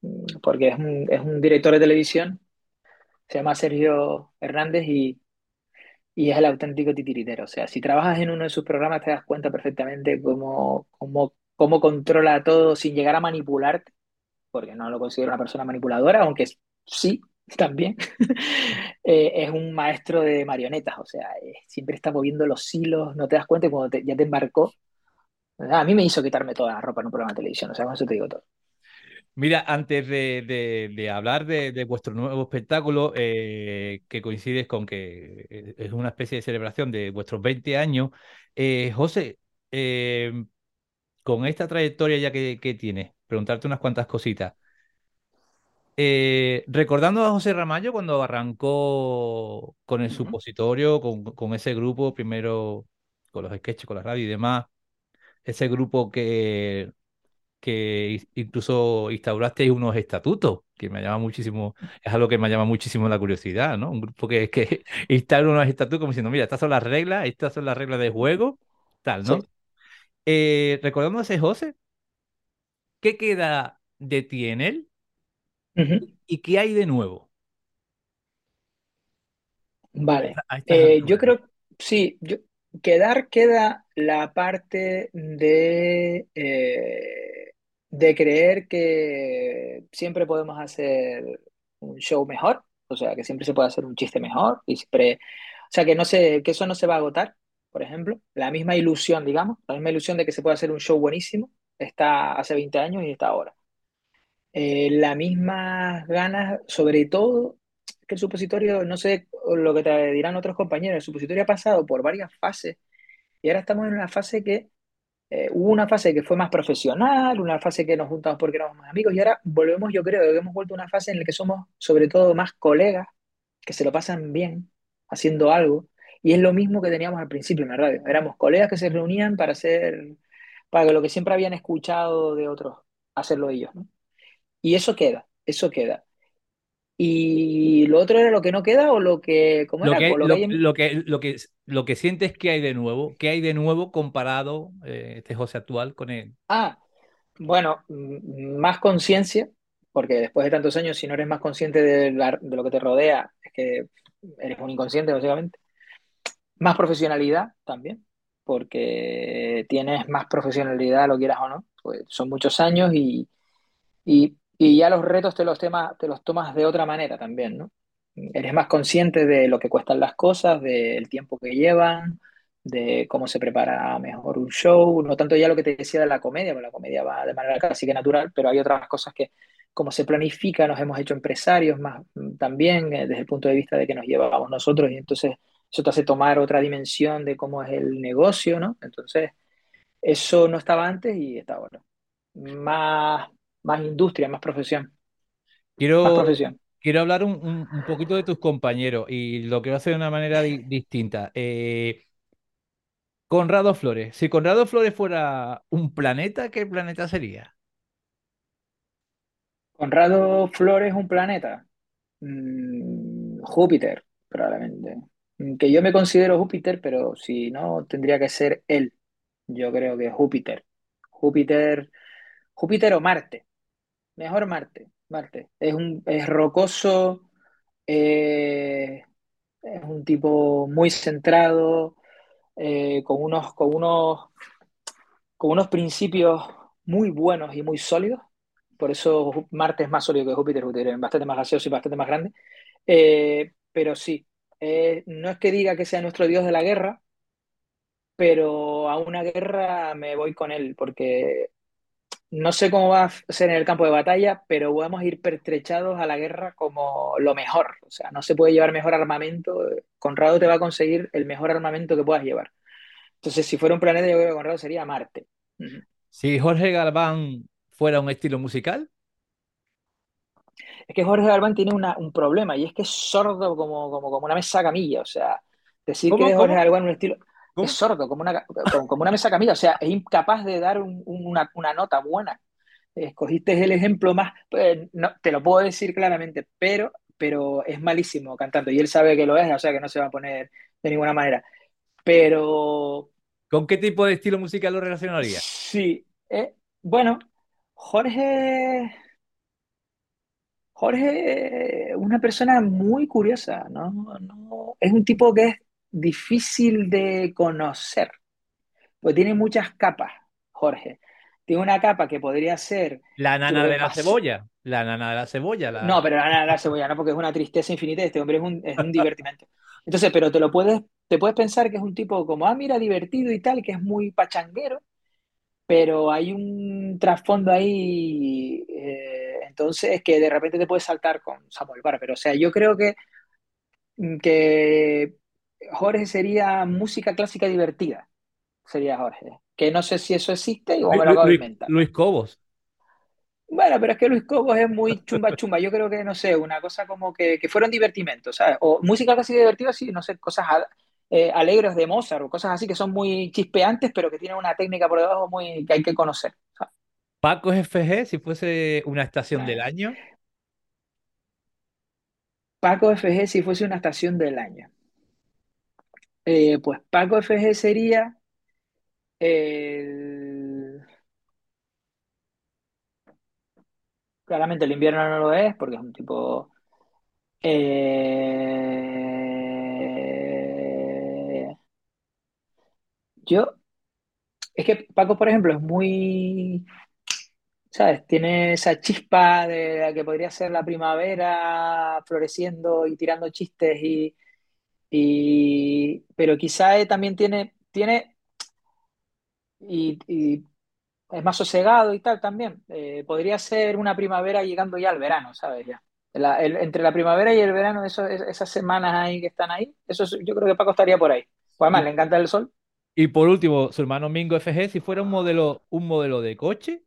mm, porque es un, es un director de televisión, se llama Sergio Hernández y, y es el auténtico titiritero. O sea, si trabajas en uno de sus programas te das cuenta perfectamente cómo, cómo, cómo controla todo sin llegar a manipularte, porque no lo considero una persona manipuladora, aunque sí, también. Eh, es un maestro de marionetas, o sea, eh, siempre está moviendo los hilos, no te das cuenta cuando ya te embarcó. A mí me hizo quitarme toda la ropa en un programa de televisión, o sea, con eso te digo todo. Mira, antes de, de- de hablar de, de vuestro nuevo espectáculo, eh, que coincides con que eh, es una especie de celebración de vuestros 20 años, eh, José, eh, con esta trayectoria ya que, que tienes, preguntarte unas cuantas cositas. Recordando a José Ramallo cuando arrancó con el supositorio, con, con ese grupo, primero con los sketches, con la radio y demás, ese grupo que, que incluso instaurasteis unos estatutos, que me llama muchísimo, es algo que me llama muchísimo la curiosidad, ¿no? Un grupo que, que instaura unos estatutos como diciendo, mira, estas son las reglas, estas son las reglas de juego, tal, ¿no? Sí. Eh, recordando a ese José, ¿qué queda de ti en él y qué hay de nuevo? Vale. Eh, yo creo, sí, yo, quedar queda la parte de, eh, de creer que siempre podemos hacer un show mejor, o sea, que siempre se puede hacer un chiste mejor, y siempre, o sea, que no se, que eso no se va a agotar, por ejemplo. La misma ilusión, digamos, la misma ilusión de que se puede hacer un show buenísimo, está hace 20 años y está ahora. Eh, las mismas ganas, sobre todo, que el supositorio, no sé lo que te dirán otros compañeros, el supositorio ha pasado por varias fases y ahora estamos en una fase que eh, hubo una fase que fue más profesional, una fase que nos juntamos porque éramos más amigos y ahora volvemos, yo creo que hemos vuelto a una fase en la que somos sobre todo más colegas, que se lo pasan bien haciendo algo y es lo mismo que teníamos al principio en la radio. Éramos colegas que se reunían para hacer, para lo que siempre habían escuchado de otros, hacerlo ellos. Y eso queda, eso queda. Y lo otro era lo que no queda o lo que, ¿cómo Lo era? que, O lo que lo, hay en- lo que, lo que, lo que sientes que hay de nuevo, ¿qué hay de nuevo comparado eh, este José actual con él? Ah, bueno, más conciencia, porque después de tantos años, si no eres más consciente de, la- de lo que te rodea, es que eres un inconsciente, básicamente. Más profesionalidad también, porque tienes más profesionalidad, lo quieras o no. Pues son muchos años y, y, y ya los retos te los, tema- te los tomas de otra manera también, ¿no? Eres más consciente de lo que cuestan las cosas, del tiempo que llevan, de cómo se prepara mejor un show, no tanto ya lo que te decía de la comedia, porque la comedia va de manera casi que natural, pero hay otras cosas que, como se planifica, nos hemos hecho empresarios más mm, también eh, desde el punto de vista de que nos llevábamos nosotros y entonces eso te hace tomar otra dimensión de cómo es el negocio, ¿no? Entonces, eso no estaba antes y está ahora. Más, más industria, más profesión, más Quiero, profesión. quiero hablar un, un- un poquito de tus compañeros y lo quiero hacer de una manera di- distinta. Eh, Conrado Flores. Si Conrado Flores fuera un planeta, ¿qué planeta sería? Conrado Flores, un planeta. Mm, Júpiter, probablemente. Que yo me considero Júpiter, pero si no, tendría que ser él. Yo creo que Júpiter. Júpiter, Júpiter o Marte. Mejor Marte. Marte. Es un, es rocoso, eh, es un tipo muy centrado, eh, con unos, con unos, con unos principios muy buenos y muy sólidos. Por eso Marte es más sólido que Júpiter, Júpiter es bastante más gaseoso y bastante más grande. Eh, pero sí, no es que diga que sea nuestro dios de la guerra, pero a una guerra me voy con él, porque no sé cómo va a ser en el campo de batalla, pero vamos a ir pertrechados a la guerra como lo mejor. O sea, no se puede llevar mejor armamento. Conrado te va a conseguir el mejor armamento que puedas llevar. Entonces, si fuera un planeta, yo creo que Conrado sería Marte. Si Jorge Galván fuera un estilo musical, Es que Jorge Galván tiene una- un problema y es que es sordo como, como, como una mesa camilla. O sea, decir que ¿cómo, de Jorge Galván un estilo. Es sordo, como una, como, una mesa camilla. O sea, es incapaz de dar un- un- una, una nota buena. Escogiste el ejemplo más. eh, no, te lo puedo decir claramente, pero, pero es malísimo cantando y él sabe que lo es, o sea que no se va a poner de ninguna manera. Pero ¿Con qué tipo de estilo musical lo relacionaría? sí, eh, bueno, Jorge. Jorge es una persona muy curiosa, ¿no? No- es un tipo que es difícil de conocer, pues tiene muchas capas, Jorge. Tiene una capa que podría ser, La nana de la cebolla. La nana de la cebolla. No, La... pero la, la cebolla no, porque es una tristeza infinita y este hombre es un, es un divertimento. Entonces, pero te lo puedes, te puedes pensar que es un tipo como, ah, mira, divertido y tal, que es muy pachanguero, pero hay un trasfondo ahí, eh, entonces, que de repente te puedes saltar con Samuel Bar. Pero, o sea, yo creo que que Jorge sería música clásica divertida, sería Jorge. Que no sé si eso existe de Luis, inventar. Luis Cobos. Bueno, pero es que Luis Cobos es muy chumba chumba. Yo creo que, no sé, una cosa como que, que fueron divertimentos, ¿sabes? O música clásica divertida, sí, no sé, cosas a- eh, alegres de Mozart o cosas así que son muy chispeantes, pero que tienen una técnica por debajo muy que hay que conocer. ¿sabes? Paco FG, si fuese una estación del año. Paco FG si fuese una estación del año. Eh, pues Paco FG sería el... Claramente el invierno no lo es porque es un tipo... Eh, yo... Es que Paco, por ejemplo, es muy... ¿Sabes? Tiene esa chispa de la que podría ser la primavera floreciendo y tirando chistes y y pero quizá también tiene, tiene y, y es más sosegado y tal también. Eh, podría ser una primavera llegando ya al verano, ¿sabes? Ya. La- el- entre la primavera y el verano, eso, es- esas semanas ahí que están ahí, eso es- yo creo que Paco estaría por ahí. Pues además, le encanta el sol. y por último, su hermano Mingo FG, si fuera un modelo, un modelo de coche,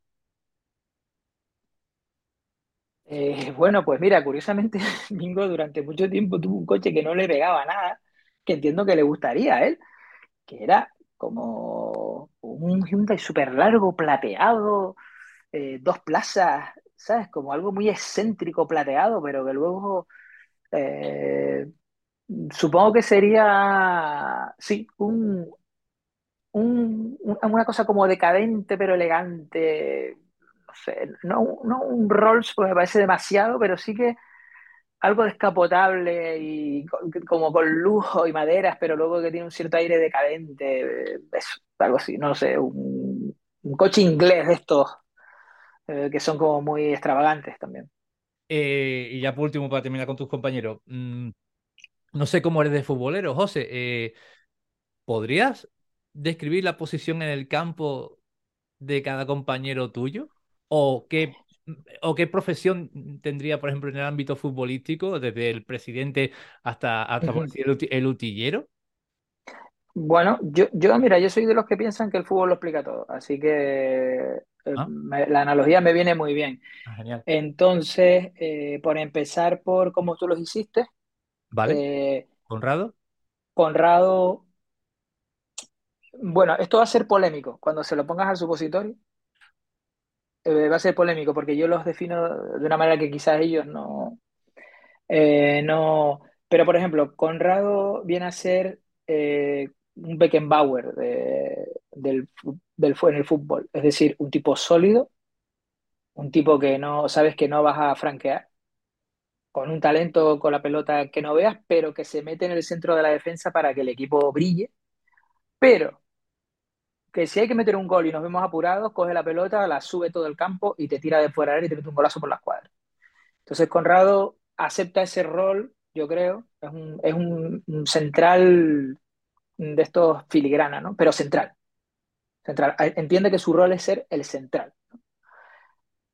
Eh, bueno, pues mira, curiosamente, Mingo durante mucho tiempo tuvo un coche que no le pegaba nada, que entiendo que le gustaría a él, que era como un Hyundai súper largo, plateado, eh, dos plazas, ¿sabes? Como algo muy excéntrico, plateado, pero que luego eh, supongo que sería, sí, un, un- un- una cosa como decadente pero elegante. No no, un Rolls porque me parece demasiado, pero sí que algo descapotable y co- como con lujo y maderas, pero luego que tiene un cierto aire decadente. eh, Eso, algo así, no sé, un, coche inglés de estos eh, que son como muy extravagantes también. eh, y ya por último, para terminar con tus compañeros, mm, no sé cómo eres de futbolero, José, ¿podrías describir la posición en el campo de cada compañero tuyo? ¿O qué, o qué profesión tendría, por ejemplo, en el ámbito futbolístico, desde el presidente hasta, hasta por Ujú. decir, el, uti- el utillero? Bueno, yo, yo, mira, yo soy de los que piensan que el fútbol lo explica todo, así que eh, Ah, me- la analogía me viene muy bien. ah, genial. Entonces, eh, por empezar por cómo tú los hiciste, ¿Vale? eh, Conrado. Conrado, bueno, esto va a ser polémico. Cuando se lo pongas al supositorio, eh, va a ser polémico porque yo los defino de una manera que quizás ellos no, eh, no. Pero, por ejemplo, Conrado viene a ser eh, un Beckenbauer de- del, del, en el fútbol. Es decir, un tipo sólido, un tipo que no sabes que no vas a franquear con un talento con la pelota que no veas, pero que se mete en el centro de la defensa para que el equipo brille. Pero que si hay que meter un gol y nos vemos apurados, coge la pelota, la sube todo el campo y te tira de fuera y te mete un golazo por la escuadra. Entonces Conrado acepta ese rol, yo creo, es un, es un, central de estos filigrana, ¿no? Pero central, central. Entiende que su rol es ser el central.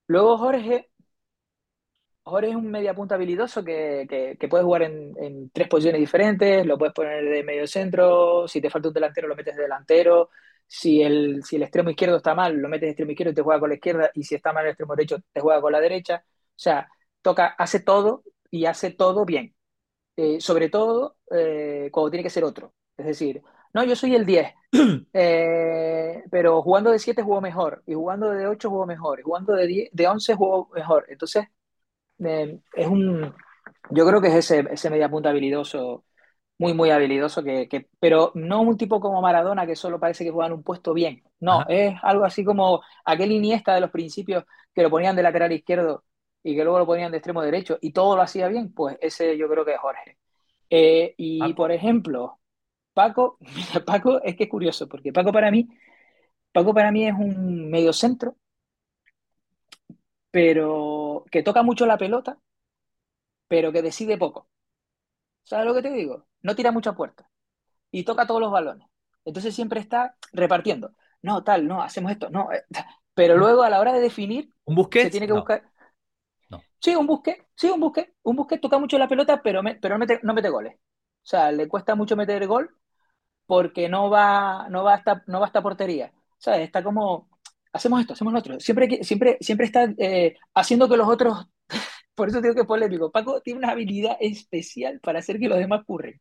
Luego Jorge Jorge es un media punta habilidoso que, que, que puede jugar en, en, tres posiciones diferentes, lo puedes poner de medio centro, si te falta un delantero lo metes de delantero, si el, si el extremo izquierdo está mal, lo metes extremo izquierdo y te juega con la izquierda, y si está mal el extremo derecho, te juega con la derecha. O sea, toca, hace todo y hace todo bien. Eh, sobre todo eh, cuando tiene que ser otro. Es decir, no, yo soy el 10, eh, pero jugando de 7 juego mejor, y jugando de 8 juego mejor, y jugando de, 10, de 11 juego mejor. Entonces, eh, es un, yo creo que es ese, ese media punta habilidoso, muy, muy habilidoso, que, que, pero no un tipo como Maradona que solo parece que juega en un puesto bien. No, Ajá. es algo así como aquel Iniesta de los principios que lo ponían de lateral izquierdo y que luego lo ponían de extremo derecho y todo lo hacía bien, pues ese yo creo que es Jorge. Eh, y Paco. por ejemplo, Paco, mira, Paco es que es curioso, porque Paco para mí, Paco para mí es un medio centro, pero que toca mucho la pelota, pero que decide poco. ¿Sabes lo que te digo? No tira mucha puerta y toca todos los balones. Entonces siempre está repartiendo. No, tal, no, hacemos esto, no. eh, Pero luego a la hora de definir, ¿Un se Busquets? tiene que No, buscar. no. Sí, un busque, sí, un busque. Un busque toca mucho la pelota, pero, me- pero no, mete, no mete goles. O sea, le cuesta mucho meter gol porque no va, no va hasta, no va hasta portería. ¿Sabes? Está como, hacemos esto, hacemos lo otro. Siempre, siempre, siempre está eh, haciendo que los otros, por eso digo que es polémico. Paco tiene una habilidad especial para hacer que los demás curren.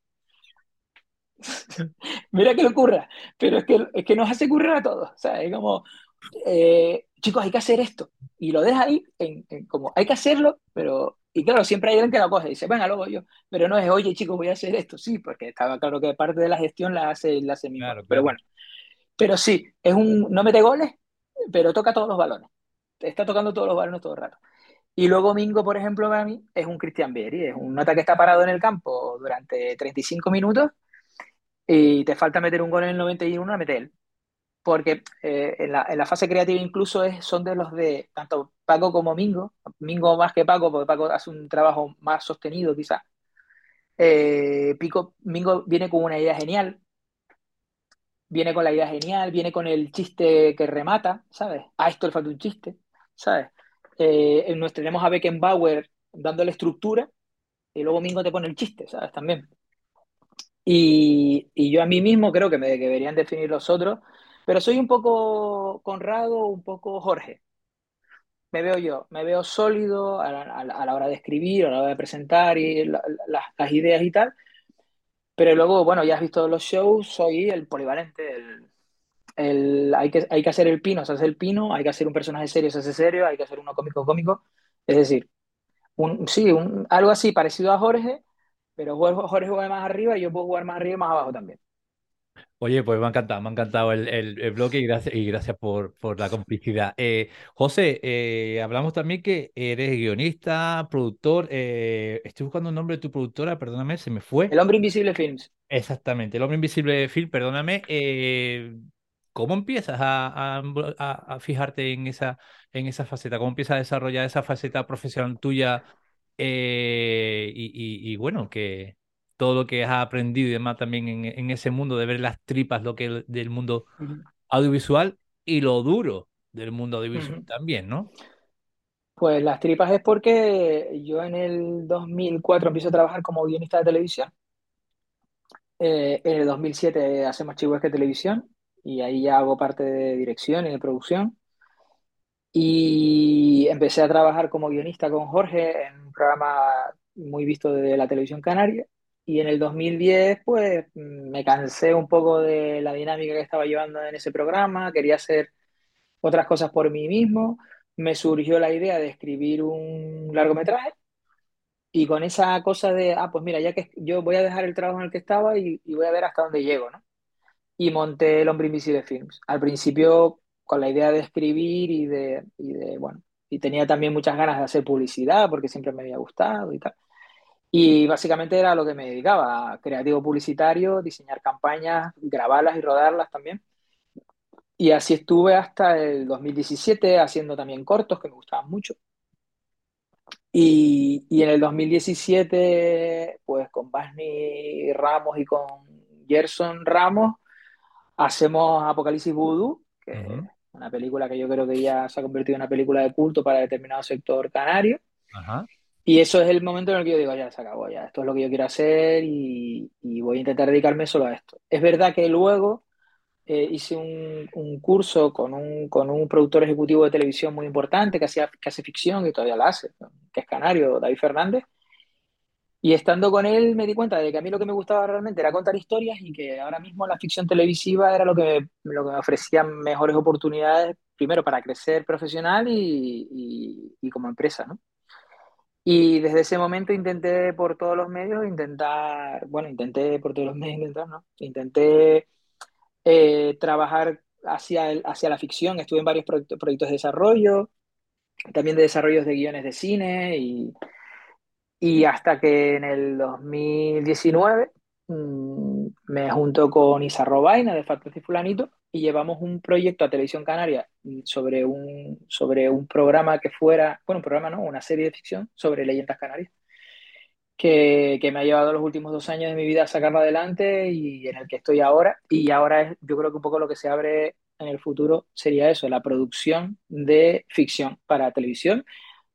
Mira que lo ocurra, pero es que, es que nos hace currir a todos. O sea, es como, eh, chicos, hay que hacer esto. Y lo deja ahí, en, en como hay que hacerlo, pero. Y claro, siempre hay alguien que lo coge y dice, venga, luego yo. Pero no es, oye, chicos, voy a hacer esto. Sí, porque estaba claro que parte de la gestión la hace, la hace mi Claro, Pero bueno, pero sí, es un, no mete goles, pero toca todos los balones. Está tocando todos los balones todo el rato. Y luego Mingo, por ejemplo, para mí, es un Cristian Vieri, es un nota que está parado en el campo durante 35 minutos y te falta meter un gol en el 91, la mete él. Porque eh, en, la, en, la, fase creativa incluso es, son de los de tanto Paco como Mingo, Mingo más que Paco, porque Paco hace un trabajo más sostenido quizás. Eh, Pico, Mingo viene con una idea genial, viene con la idea genial, viene con el chiste que remata, ¿sabes? A esto le falta un chiste, ¿sabes? Eh, nos tenemos a Beckenbauer dándole estructura y luego Mingo te pone el chiste, ¿sabes? También. Y, y yo a mí mismo creo que me deberían definir los otros, pero soy un poco Conrado, un poco Jorge. Me veo yo, me veo sólido a la, a la hora de escribir, a la hora de presentar y la, la, las ideas y tal, pero luego, bueno, ya has visto los shows, soy el polivalente, el, el, hay, que, hay que hacer el pino, se hace el pino, hay que hacer un personaje serio, se hace serio, hay que hacer uno cómico, cómico. Es decir, un, sí, un, algo así parecido a Jorge, pero Jorge juega más arriba y yo puedo jugar más arriba y más abajo también. Oye, pues me ha encantado, me ha encantado el, el, el bloque y gracias, y gracias por, por la complicidad. Eh, José, eh, hablamos también que eres guionista, productor. Eh, estoy buscando un nombre de tu productora, perdóname, se me fue. El Hombre Invisible Films. Exactamente, El Hombre Invisible Film, perdóname. ¿Cómo empiezas a, a, a, fijarte en esa, en esa faceta? ¿Cómo empiezas a desarrollar esa faceta profesional tuya? y, y, y bueno, que todo lo que has aprendido y demás también en, en ese mundo de ver las tripas lo que del mundo uh -huh. audiovisual y lo duro del mundo audiovisual uh -huh. también, ¿no? Pues las tripas es porque yo en el 2004 empiezo a trabajar como guionista de televisión. Eh, en el 2007 hacemos Chihuahua Televisión y ahí ya hago parte de dirección y de producción. Y empecé a trabajar como guionista con Jorge en un programa muy visto de la televisión canaria y en el 2010, pues me cansé un poco de la dinámica que estaba llevando en ese programa, quería hacer otras cosas por mí mismo. Me surgió la idea de escribir un largometraje y con esa cosa de, ah, pues mira, ya que yo voy a dejar el trabajo en el que estaba y, y voy a ver hasta dónde llego, ¿no? Y monté El Hombre Invisible Films. Al principio con la idea de escribir y de, y de, bueno, y tenía también muchas ganas de hacer publicidad porque siempre me había gustado y tal. Y básicamente era lo que me dedicaba, creativo publicitario, diseñar campañas, grabarlas y rodarlas también. Y así estuve hasta el 2017 haciendo también cortos que me gustaban mucho. Y, y en el 2017, pues con Basni Ramos y con Gerson Ramos, hacemos Apocalipsis Voodoo, que uh -huh. es una película que yo creo que ya se ha convertido en una película de culto para determinado sector canario. Y eso es el momento en el que yo digo, ya se acabó, ya, esto es lo que yo quiero hacer y, y voy a intentar dedicarme solo a esto. Es verdad que luego eh, hice un, un, curso con un, con un productor ejecutivo de televisión muy importante que, hacía, que hace ficción y todavía la hace, que es canario, David Fernández. Y estando con él me di cuenta de que a mí lo que me gustaba realmente era contar historias y que ahora mismo la ficción televisiva era lo que lo que me ofrecía mejores oportunidades, primero para crecer profesional y, y, y como empresa, ¿no? Y desde ese momento intenté por todos los medios intentar, bueno, intenté por todos los medios intentar, ¿no? Intenté eh, trabajar hacia, el, hacia la ficción, estuve en varios proyectos, proyectos de desarrollo, también de desarrollos de guiones de cine y, y hasta que en el 2019 mmm, me junto con Isa Robaina de Fantasy Fulanito y llevamos un proyecto a Televisión Canaria sobre un, sobre un programa que fuera, bueno, un programa no, una serie de ficción sobre leyendas canarias, que, que, me ha llevado los últimos dos años de mi vida a sacarlo adelante y en el que estoy ahora. Y ahora yo creo que un poco lo que se abre en el futuro sería eso, la producción de ficción para televisión.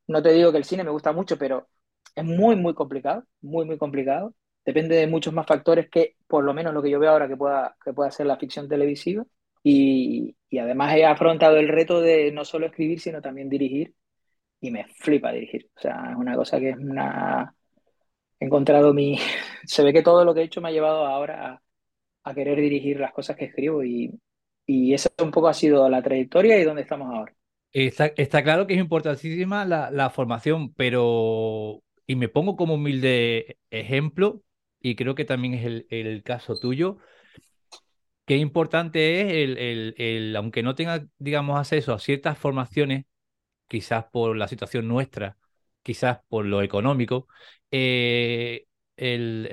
No te digo que el cine me gusta mucho, pero es muy, muy complicado, muy, muy complicado. Depende de muchos más factores que, por lo menos lo que yo veo ahora, que pueda, que pueda ser la ficción televisiva. Y, y, además he afrontado el reto de no solo escribir, sino también dirigir. Y me flipa dirigir. O sea, es una cosa que es una... He encontrado mi... Se ve que todo lo que he hecho me ha llevado ahora a, a querer dirigir las cosas que escribo y, y esa un poco ha sido la trayectoria y dónde estamos ahora. Está, está claro que es importantísima la, la, formación, pero, y me pongo como humilde ejemplo, y creo que también es el, el caso tuyo, qué importante es el, el, el, aunque no tenga, digamos, acceso a ciertas formaciones, quizás por la situación nuestra, quizás por lo económico, eh, el,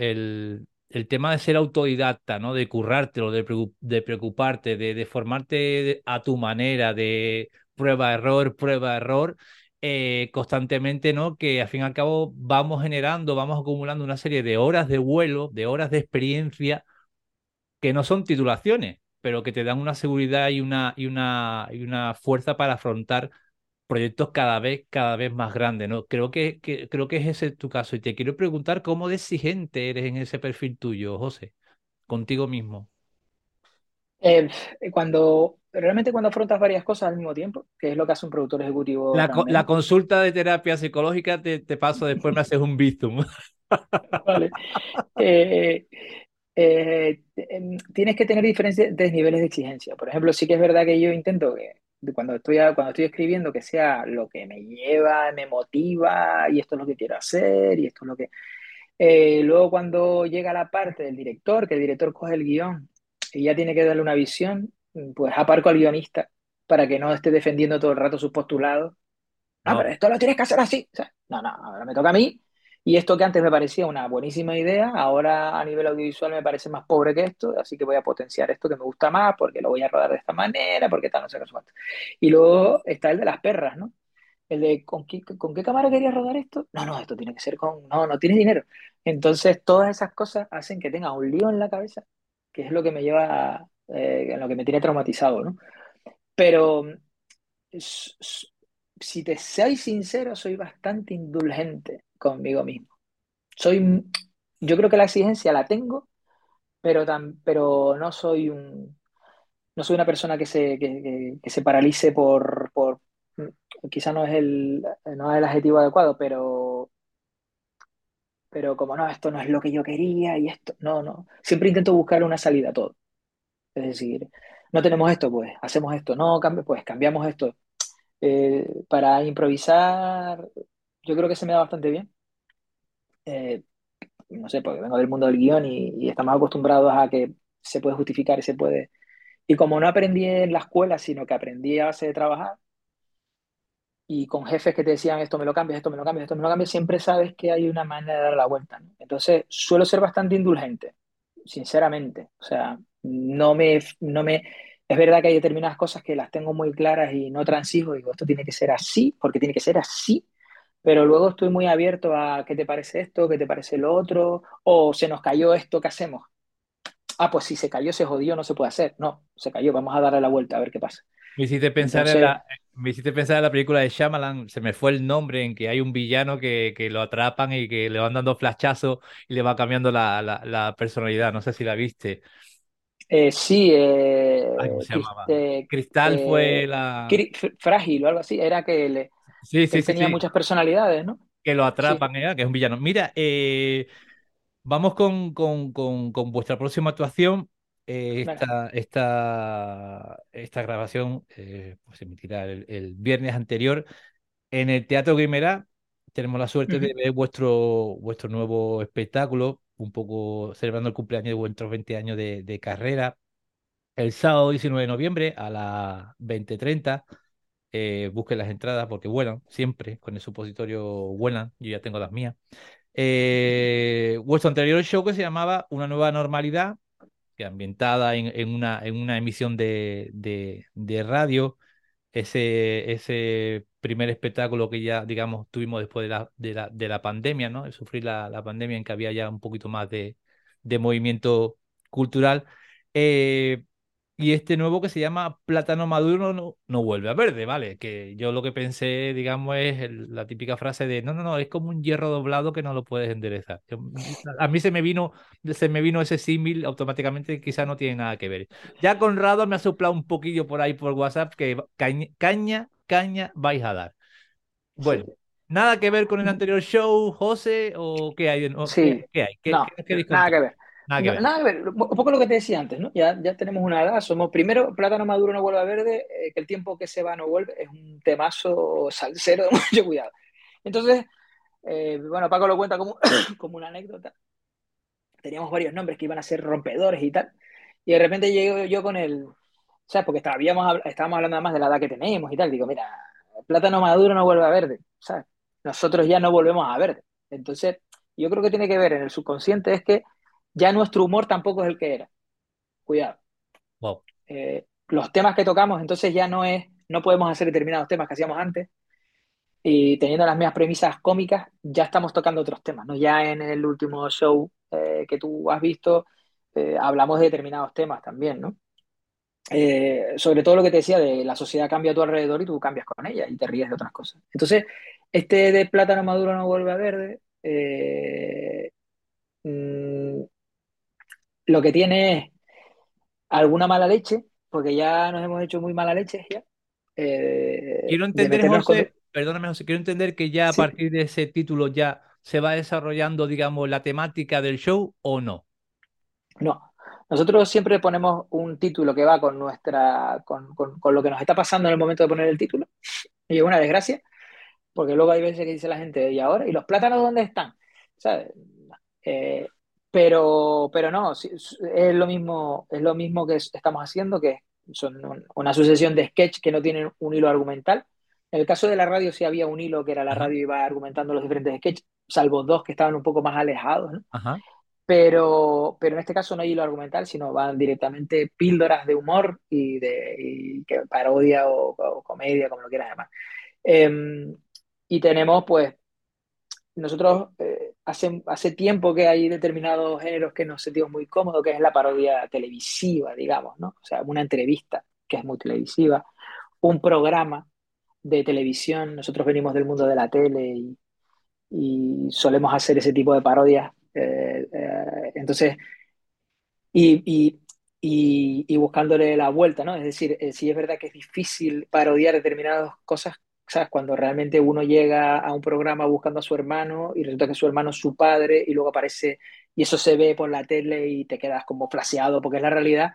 el, tema de ser autodidacta, ¿no? De currártelo, de, de preocuparte, de, de formarte a tu manera, de prueba, error, prueba, error, eh, constantemente, ¿no? Que al fin y al cabo vamos generando, vamos acumulando una serie de horas de vuelo, de horas de experiencia, que no son titulaciones, pero que te dan una seguridad y una, y una, y una fuerza para afrontar proyectos cada vez, cada vez más grandes, ¿no? Creo que, creo que es ese tu caso. Y te quiero preguntar cómo de exigente eres en ese perfil tuyo, José, contigo mismo. Eh, cuando realmente cuando afrontas varias cosas al mismo tiempo, que es lo que hace un productor ejecutivo. La, consulta de terapia psicológica te, te, paso después me haces un bizum. vale. Eh, eh, em, tienes que tener diferentes niveles de exigencia. Por ejemplo, sí que es verdad que yo intento que cuando estoy, cuando estoy escribiendo que sea lo que me lleva, me motiva y esto es lo que quiero hacer y esto es lo que... Eh, luego cuando llega la parte del director, que el director coge el guion y ya tiene que darle una visión, pues aparco al guionista para que no esté defendiendo todo el rato sus postulados. No, pero esto lo tienes que hacer así. no, no, ahora me toca a mí y esto que antes me parecía una buenísima idea, ahora a nivel audiovisual me parece más pobre que esto, así que voy a potenciar esto que me gusta más, porque lo voy a rodar de esta manera, porque tal, no sé qué suerte. Y luego está el de las perras, ¿no? El de, ¿con qué, ¿con qué cámara querías rodar esto? No, no, esto tiene que ser con, no, no tienes dinero. Entonces, todas esas cosas hacen que tenga un lío en la cabeza, es lo que me lleva, eh, lo que me tiene traumatizado, ¿no? Pero, si te soy sincero, soy bastante indulgente conmigo mismo. Soy, yo creo que la exigencia la tengo, pero, tan, pero no soy un, no soy una persona que se, que, se paralice por, por quizá no es el, no es el adjetivo adecuado, pero, pero como no, esto no es lo que yo quería y esto, no, no, siempre intento buscar una salida a todo. Es decir, no tenemos esto, pues hacemos esto, no, pues cambiamos esto. Eh, para improvisar, yo creo que se me da bastante bien. Eh, no sé, porque vengo del mundo del guion y, estamos acostumbrados a que se puede justificar y se puede. Y como no aprendí en la escuela, sino que aprendí a base de trabajar, y con jefes que te decían esto me lo cambias, esto me lo cambias, esto me lo cambias, siempre sabes que hay una manera de dar la vuelta. Entonces, suelo ser bastante indulgente, sinceramente. O sea, no me, no me, es verdad que hay determinadas cosas que las tengo muy claras y no transijo, digo, esto tiene que ser así, porque tiene que ser así, pero luego estoy muy abierto a qué te parece esto, qué te parece lo otro, o se nos cayó esto, ¿qué hacemos? Ah, pues si se cayó, se jodió, no se puede hacer. No, se cayó, vamos a darle la vuelta a ver qué pasa. Me hiciste pensar, en, la, me hiciste pensar en la película de Shyamalan, se me fue el nombre, en que hay un villano que, que lo atrapan y que le van dando flashazos y le va cambiando la, la, personalidad. No sé si la viste. Eh, sí, eh, Cristal fue la. Frágil o algo así, era que le, Sí, sí, sí, tenía muchas personalidades, ¿no? Que lo atrapan, ¿eh? que es un villano. Mira, eh, vamos con, con, con, con, vuestra próxima actuación. Eh, esta, esta, esta, grabación eh, pues, se emitirá el, viernes anterior en el Teatro Guimerá. Tenemos la suerte de ver vuestro, vuestro nuevo espectáculo, un poco celebrando el cumpleaños de vuestros 20 años de, de carrera. El sábado 19 de noviembre a las 20.30 eh, busquen las entradas porque vuelan, siempre, con el supositorio vuelan, yo ya tengo las mías. Eh, vuestro anterior show que se llamaba Una nueva normalidad, ambientada en, una, en una emisión de, radio, ese, primer espectáculo que ya, digamos, tuvimos después de la, de la, de la pandemia, ¿no? De sufrir la, la, pandemia en que había ya un poquito más de, de movimiento cultural. Eh, y este nuevo que se llama Plátano Maduro no, no vuelve a verde, ¿vale? Que yo lo que pensé, digamos, es la típica frase de no, no, no, es como un hierro doblado que no lo puedes enderezar. a mí se me vino, se me vino ese símil automáticamente, quizá no tiene nada que ver. Ya Conrado me ha soplado un poquillo por ahí por WhatsApp que caña, caña, vais a dar. Bueno, ¿nada que ver con el anterior show, José? ¿O qué hay? sí. ¿Qué, hay? ¿Qué, nada que ver. Nada que, ver. Un poco lo que te decía antes, ¿no? Ya, ya tenemos una edad, somos primero, plátano maduro no vuelve a verde, eh, que el tiempo que se va no vuelve, es un temazo salsero de mucho cuidado. Entonces, eh, bueno, Paco lo cuenta como, como una anécdota. Teníamos varios nombres que iban a ser rompedores y tal, y de repente llego yo con el, ¿sabes? Porque estábamos, estábamos hablando más de la edad que tenemos y tal, digo, mira, plátano maduro no vuelve a verde, ¿sabes? Nosotros ya no volvemos a verde. Entonces, yo creo que tiene que ver en el subconsciente es que ya nuestro humor tampoco es el que era. Cuidado. Eh, los temas que tocamos, entonces ya no es, no podemos hacer determinados temas que hacíamos antes. Y teniendo las mismas premisas cómicas, ya estamos tocando otros temas, ¿no? Ya en el último show eh, que tú has visto, eh, hablamos de determinados temas también, ¿no? sobre todo lo que te decía de la sociedad cambia a tu alrededor y tú cambias con ella y te ríes de otras cosas. Entonces, este de plátano maduro no vuelve a verde, mm, lo que tiene es alguna mala leche, porque ya nos hemos hecho muy mala leche ya. Eh, quiero entender, José, perdóname, José, quiero entender que ya a partir de ese título ya se va desarrollando, digamos, la temática del show o no. No, nosotros siempre ponemos un título que va con nuestra, con, con, lo que nos está pasando en el momento de poner el título. Y es una desgracia, porque luego hay veces que dice la gente, ¿y ahora? ¿Y los plátanos dónde están? ¿Sabes? Eh, pero, pero no, es lo mismo, es lo mismo que estamos haciendo, que son una sucesión de sketch que no tienen un hilo argumental. En el caso de la radio sí había un hilo que era la radio y iba argumentando los diferentes sketches, salvo dos que estaban un poco más alejados, Pero, pero en este caso no hay hilo argumental, sino van directamente píldoras de humor y de que parodia o, comedia, como lo quieras llamar. Em, y tenemos pues nosotros eh, hace, hace tiempo que hay determinados géneros que nos sentimos muy cómodos, que es la parodia televisiva, digamos, ¿no? O sea, una entrevista que es muy televisiva, un programa de televisión, nosotros venimos del mundo de la tele y, solemos hacer ese tipo de parodias. Eh, eh, entonces, y, y, buscándole la vuelta, ¿no? Es decir, si es verdad que es difícil parodiar determinadas cosas, ¿sabes? Cuando realmente uno llega a un programa buscando a su hermano y resulta que su hermano es su padre y luego aparece y eso se ve por la tele y te quedas como flaseado porque es la realidad.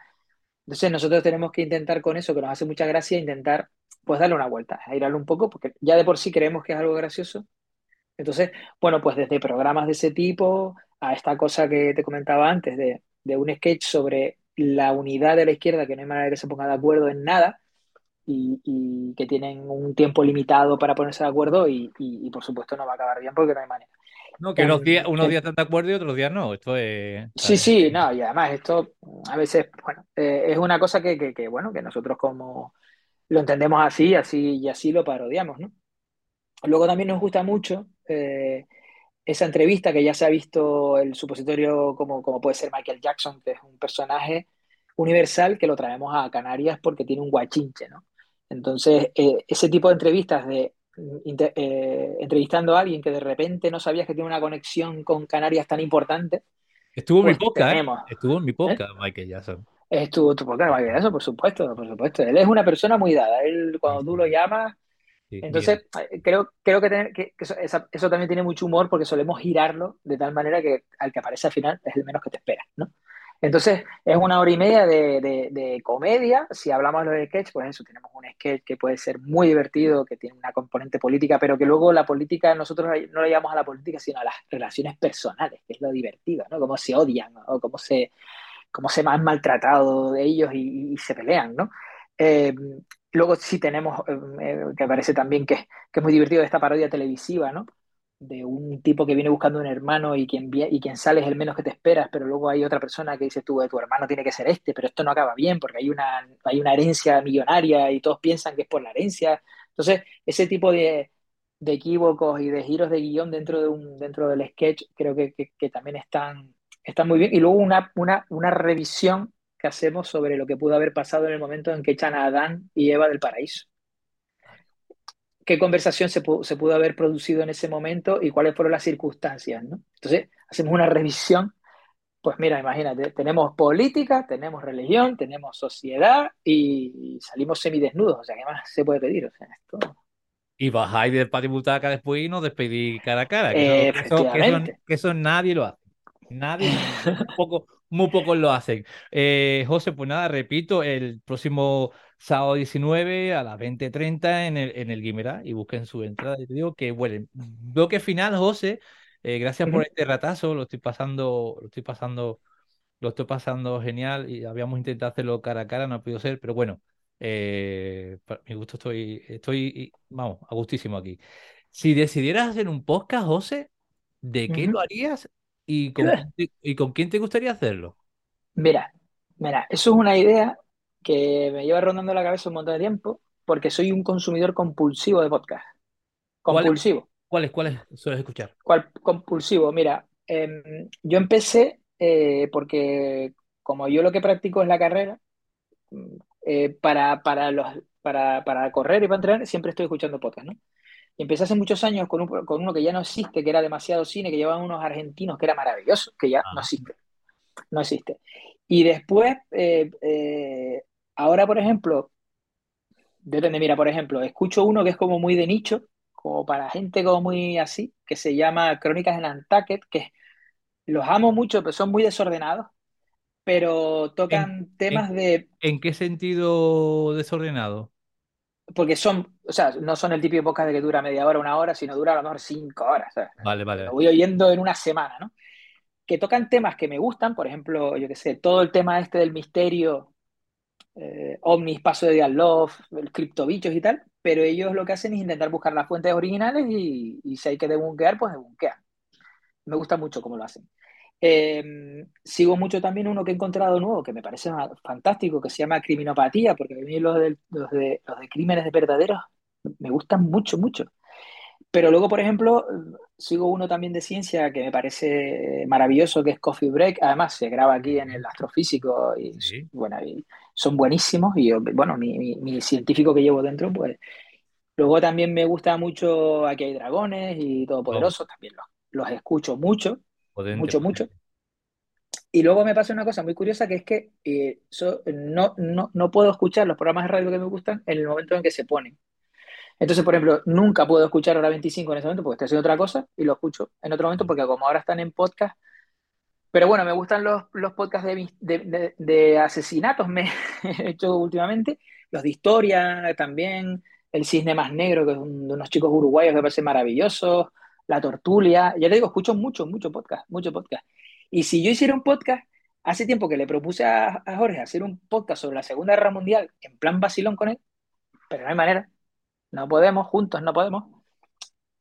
Entonces nosotros tenemos que intentar con eso, que nos hace mucha gracia, intentar pues darle una vuelta, girarlo un poco, porque ya de por sí creemos que es algo gracioso. Entonces, bueno, pues desde programas de ese tipo a esta cosa que te comentaba antes, de, de un sketch sobre la unidad de la izquierda, que no hay manera de que se ponga de acuerdo en nada, y, que tienen un tiempo limitado para ponerse de acuerdo y, por supuesto no va a acabar bien porque no hay manera. No, que unos días, unos días están de acuerdo y otros días no. Esto es. Sí, sí, no, y además esto a veces, bueno, eh, es una cosa que, que, bueno, que nosotros como lo entendemos así, así y así lo parodiamos, ¿no? Luego también nos gusta mucho eh, esa entrevista que ya se ha visto el supositorio como, como puede ser Michael Jackson, que es un personaje universal que lo traemos a Canarias porque tiene un guachinche, ¿no? Entonces, eh, ese tipo de entrevistas de eh, entrevistando a alguien que de repente no sabías que tiene una conexión con Canarias tan importante. Estuvo en mi pues poca, ¿eh? Estuvo en mi poca, Michael Jackson. Estuvo tu poca, Michael Jackson, por supuesto, por supuesto. Él es una persona muy dada. Él, cuando tú lo llamas, entonces, creo, creo que, que, eso, eso, también tiene mucho humor porque solemos girarlo de tal manera que al que aparece al final es el menos que te espera, ¿no? Entonces, es una hora y media de, comedia. Si hablamos de los sketch, pues eso, tenemos un sketch que puede ser muy divertido, que tiene una componente política, pero que luego la política, nosotros no le llamamos a la política, sino a las relaciones personales, que es lo divertido, ¿no? Cómo se odian o cómo se, cómo se han maltratado de ellos y, se pelean, ¿no? Eh, luego sí tenemos, eh, eh, que parece también que, que, es muy divertido esta parodia televisiva, ¿no? De un tipo que viene buscando un hermano y quien, y quien sale es el menos que te esperas, pero luego hay otra persona que dice tú, tu hermano tiene que ser este, pero esto no acaba bien porque hay una, hay una herencia millonaria y todos piensan que es por la herencia. Entonces, ese tipo de, de equívocos y de giros de guion dentro, de un, dentro del sketch creo que, que, también están, están muy bien. Y luego una, una, una revisión que hacemos sobre lo que pudo haber pasado en el momento en que echan a Adán y Eva del paraíso qué conversación se, pudo, haber producido en ese momento y cuáles fueron las circunstancias, ¿no? Entonces, hacemos una revisión. Pues mira, imagínate, tenemos política, tenemos religión, tenemos sociedad y salimos semidesnudos. O sea, ¿qué más se puede pedir? O sea, esto... Y bajáis del patio butaca después y nos despedís cara a cara. Que, eso, nadie lo hace. Nadie, un poco, muy pocos lo hacen. Eh, José, pues nada, repito, el próximo sábado 19 a las 20.30 en el, en el Guimerá y busquen su entrada. Y te digo que, bueno, que final, José. Eh, gracias por este ratazo, lo estoy pasando, lo estoy pasando, lo estoy pasando genial y habíamos intentado hacerlo cara a cara, no ha podido ser, pero bueno, eh, para mi gusto estoy, estoy, vamos, a gustísimo aquí. Si decidieras hacer un podcast, José, ¿de qué lo harías ¿Y con, ¿y con quién te gustaría hacerlo? Mira, mira, eso es una idea que me lleva rondando la cabeza un montón de tiempo porque soy un consumidor compulsivo de podcast. ¿Cuáles, Compulsivo. cuáles, cuáles sueles escuchar? ¿Cuál compulsivo? Mira, em, yo empecé eh, porque como yo lo que practico es la carrera, mm, eh, para, para, los, para, para correr y para entrenar siempre estoy escuchando podcast, ¿no? Y empecé hace muchos años con, un- con uno que ya no existe, que era demasiado cine, que llevaban unos argentinos, que era maravilloso, que ya no Ah, existe, no existe. Y después, eh, eh, ahora, por ejemplo, depende, mira, por ejemplo, escucho uno que es como muy de nicho, como para gente como muy así, que se llama Crónicas en Nantucket, que los amo mucho, pero son muy desordenados, pero ¿En, tocan en, temas de, en qué sentido desordenado? porque son, o sea, no son el típico podcast de que dura media hora, una hora, sino dura a lo mejor cinco horas, ¿sabes? Vale, Lo vale. voy oyendo en una semana, ¿no? Que tocan temas que me gustan, por ejemplo, yo qué sé, todo el tema este del misterio, eh, ovnis, paso de Diatlov, el criptobichos y tal, pero ellos lo que hacen es intentar buscar las fuentes originales y, y si hay que debunquear, pues debunquean. Me gusta mucho cómo lo hacen. Eh, sigo mucho también uno que he encontrado nuevo, que me parece fantástico, que se llama Criminopatía, porque a mí los de, los de, los de crímenes verdaderos me gustan mucho, mucho. Pero luego, por ejemplo, sigo uno también de ciencia que me parece maravilloso, que es Coffee Break. Además, se graba aquí en el astrofísico y, Sí, bueno, y son buenísimos. Y yo, bueno, mi, mi, mi científico que llevo dentro, pues. Luego también me gusta mucho Aquí hay dragones y oh, Todopoderosos, también los, los escucho mucho, potente, mucho, mucho. potente. Y luego me pasa una cosa muy curiosa que es que eh, so- no, no, no puedo escuchar los programas de radio que me gustan en el momento en que se ponen. Entonces, por ejemplo, nunca puedo escuchar Hora 25 en ese momento porque estoy haciendo otra cosa y lo escucho en otro momento porque como ahora están en podcast. Pero bueno, me gustan los, los podcasts de, de, asesinatos, me he hecho últimamente, los de historia también, El Cisne Más Negro, que es de unos chicos uruguayos que me parece maravilloso, La Tortulia. Ya te digo, escucho mucho, mucho podcast, mucho podcast. Y si yo hiciera un podcast, hace tiempo que le propuse a, a Jorge hacer un podcast sobre la Segunda Guerra Mundial en plan vacilón con él, pero no hay manera. No podemos, juntos no podemos,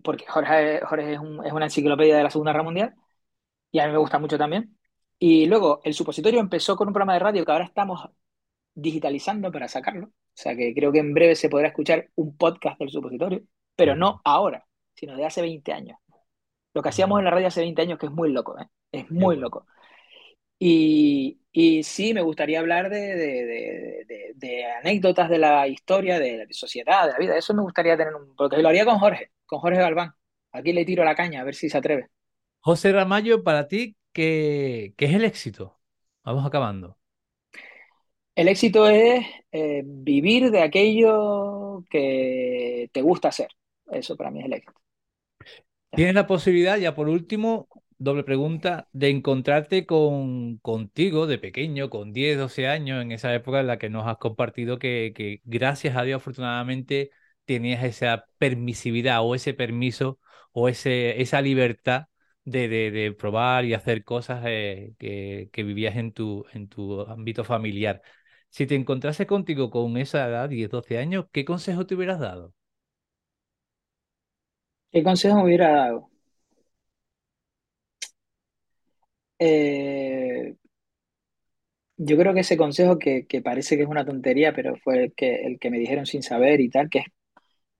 porque Jorge, Jorge es, un- es una enciclopedia de la Segunda Guerra Mundial y a mí me gusta mucho también. Y luego el supositorio empezó con un programa de radio que ahora estamos digitalizando para sacarlo. O sea que creo que en breve se podrá escuchar un podcast del supositorio, pero no ahora, sino de hace 20 años. Lo que hacíamos en la radio hace 20 años, que es muy loco, ¿eh? Es muy loco. Y, y sí, me gustaría hablar de, de- de- de- de anécdotas de la historia, de la sociedad, de la vida. Eso me gustaría tener un... Porque lo haría con Jorge, con Jorge Galván. Aquí le tiro la caña, a ver si se atreve. José Ramallo, para ti, ¿qué, qué es el éxito? Vamos acabando. El éxito es eh, vivir de aquello que te gusta hacer. Eso para mí es el éxito. Tienes la posibilidad, ya por último, doble pregunta, de encontrarte con, contigo de pequeño, con 10, 12 años, en esa época en la que nos has compartido que, que gracias a Dios, afortunadamente, tenías esa permisividad o ese permiso o ese, esa libertad de, de, de probar y hacer cosas eh, que, que vivías en tu, en tu ámbito familiar. Si te encontrases contigo con esa edad, 10, 12 años, ¿qué consejo te hubieras dado? ¿Qué consejo me hubiera dado? Eh, yo creo que ese consejo que, que parece que es una tontería, pero fue el que, el que me dijeron sin saber y tal, que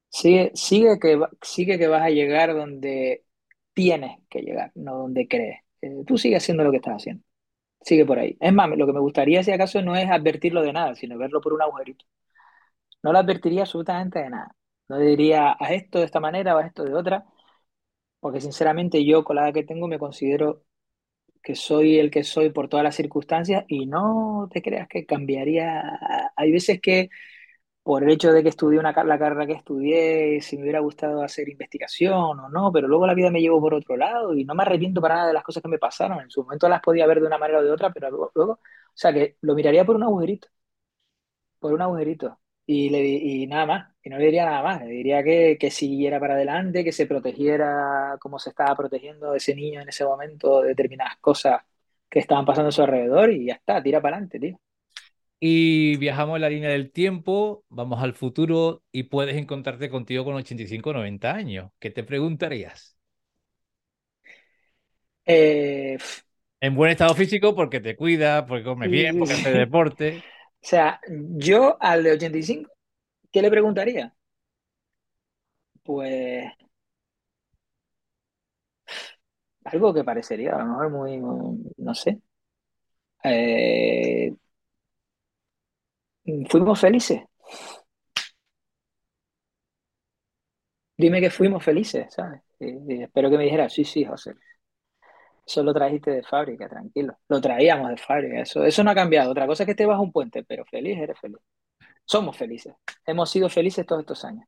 sigue, sigue que, sigue que vas a llegar donde tienes que llegar, no donde crees. Eh, tú sigue haciendo lo que estás haciendo. Sigue por ahí. Es más, lo que me gustaría, si acaso, no es advertirlo de nada, sino verlo por un agujerito. No lo advertiría absolutamente de nada. No diría, haz esto de esta manera o haz esto de otra, porque sinceramente yo, con la edad que tengo, me considero que soy el que soy por todas las circunstancias y no te creas que cambiaría. Hay veces que por el hecho de que estudié una, la carrera que estudié, si me hubiera gustado hacer investigación o no, pero luego la vida me llevó por otro lado y no me arrepiento para nada de las cosas que me pasaron. En su momento las podía ver de una manera o de otra, pero luego, luego- o sea que lo miraría por un agujerito, por un agujerito. Y, le, y nada más, y no le diría nada más, le diría que, que siguiera para adelante, que se protegiera como se estaba protegiendo ese niño en ese momento de determinadas cosas que estaban pasando a su alrededor y ya está, tira para adelante, tío. Y viajamos en la línea del tiempo, vamos al futuro y puedes encontrarte contigo con 85 o 90 años. ¿Qué te preguntarías? Eh, en buen estado físico porque te cuidas, porque comes bien, porque haces deporte. O sea, yo al de 85, ¿qué le preguntaría? Pues algo que parecería a lo mejor muy, muy- no sé. Eh, ¿fuimos felices? Dime que fuimos felices, ¿sabes? Y- y espero que me dijera, sí, sí, José. Eso lo trajiste de fábrica, tranquilo. Lo traíamos de fábrica, eso, eso no ha cambiado. Otra cosa es que esté bajo un puente, pero feliz, eres feliz. Somos felices. Hemos sido felices todos estos años.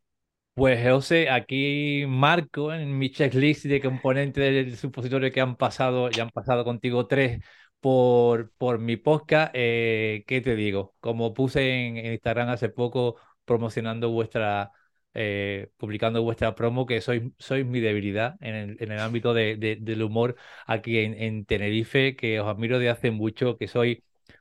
Pues José, aquí marco en mi checklist de componentes del supositorio que han pasado, ya han pasado contigo tres por, por mi podcast. Eh, ¿qué te digo? Como puse en, Instagram hace poco promocionando vuestra, eh, publicando vuestra promo, que sois, sois mi debilidad en el, en el ámbito de, de- del humor aquí en, en Tenerife, que os admiro de hace mucho, que sois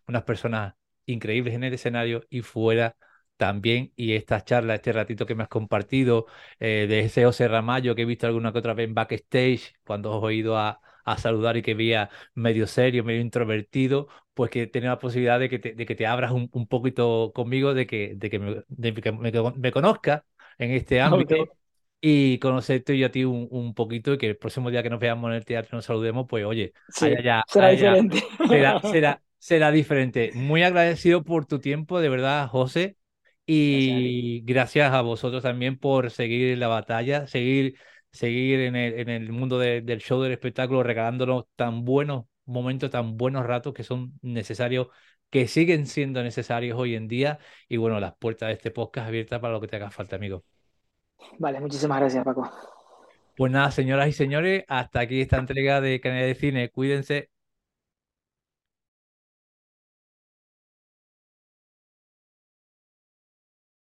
unas personas increíbles en el escenario y fuera también y esta charla, este ratito que me has compartido eh, de ese José Ramallo que he visto alguna que otra vez en backstage cuando os he ido a, a saludar y que veía medio serio, medio introvertido, pues que tenía la posibilidad de que te, de que te abras un, un poquito conmigo, de que, de que, me, de que me, me conozcas en este ámbito y conocerte yo a ti un, un poquito y que el próximo día que nos veamos en el teatro nos saludemos, pues oye, allá sí, será allá diferente. será, será, será diferente. Muy agradecido por tu tiempo, de verdad, José. Y gracias a vosotros también por seguir la batalla, seguir, seguir en el, en el mundo de- del show del espectáculo, regalándonos tan buenos momentos, tan buenos ratos que son necesarios, que siguen siendo necesarios hoy en día. Y bueno, las puertas de este podcast abiertas para lo que te haga falta, amigo. Vale, muchísimas gracias, Paco. Pues nada, señoras y señores, hasta aquí esta entrega de Canal de Cine. Cuídense.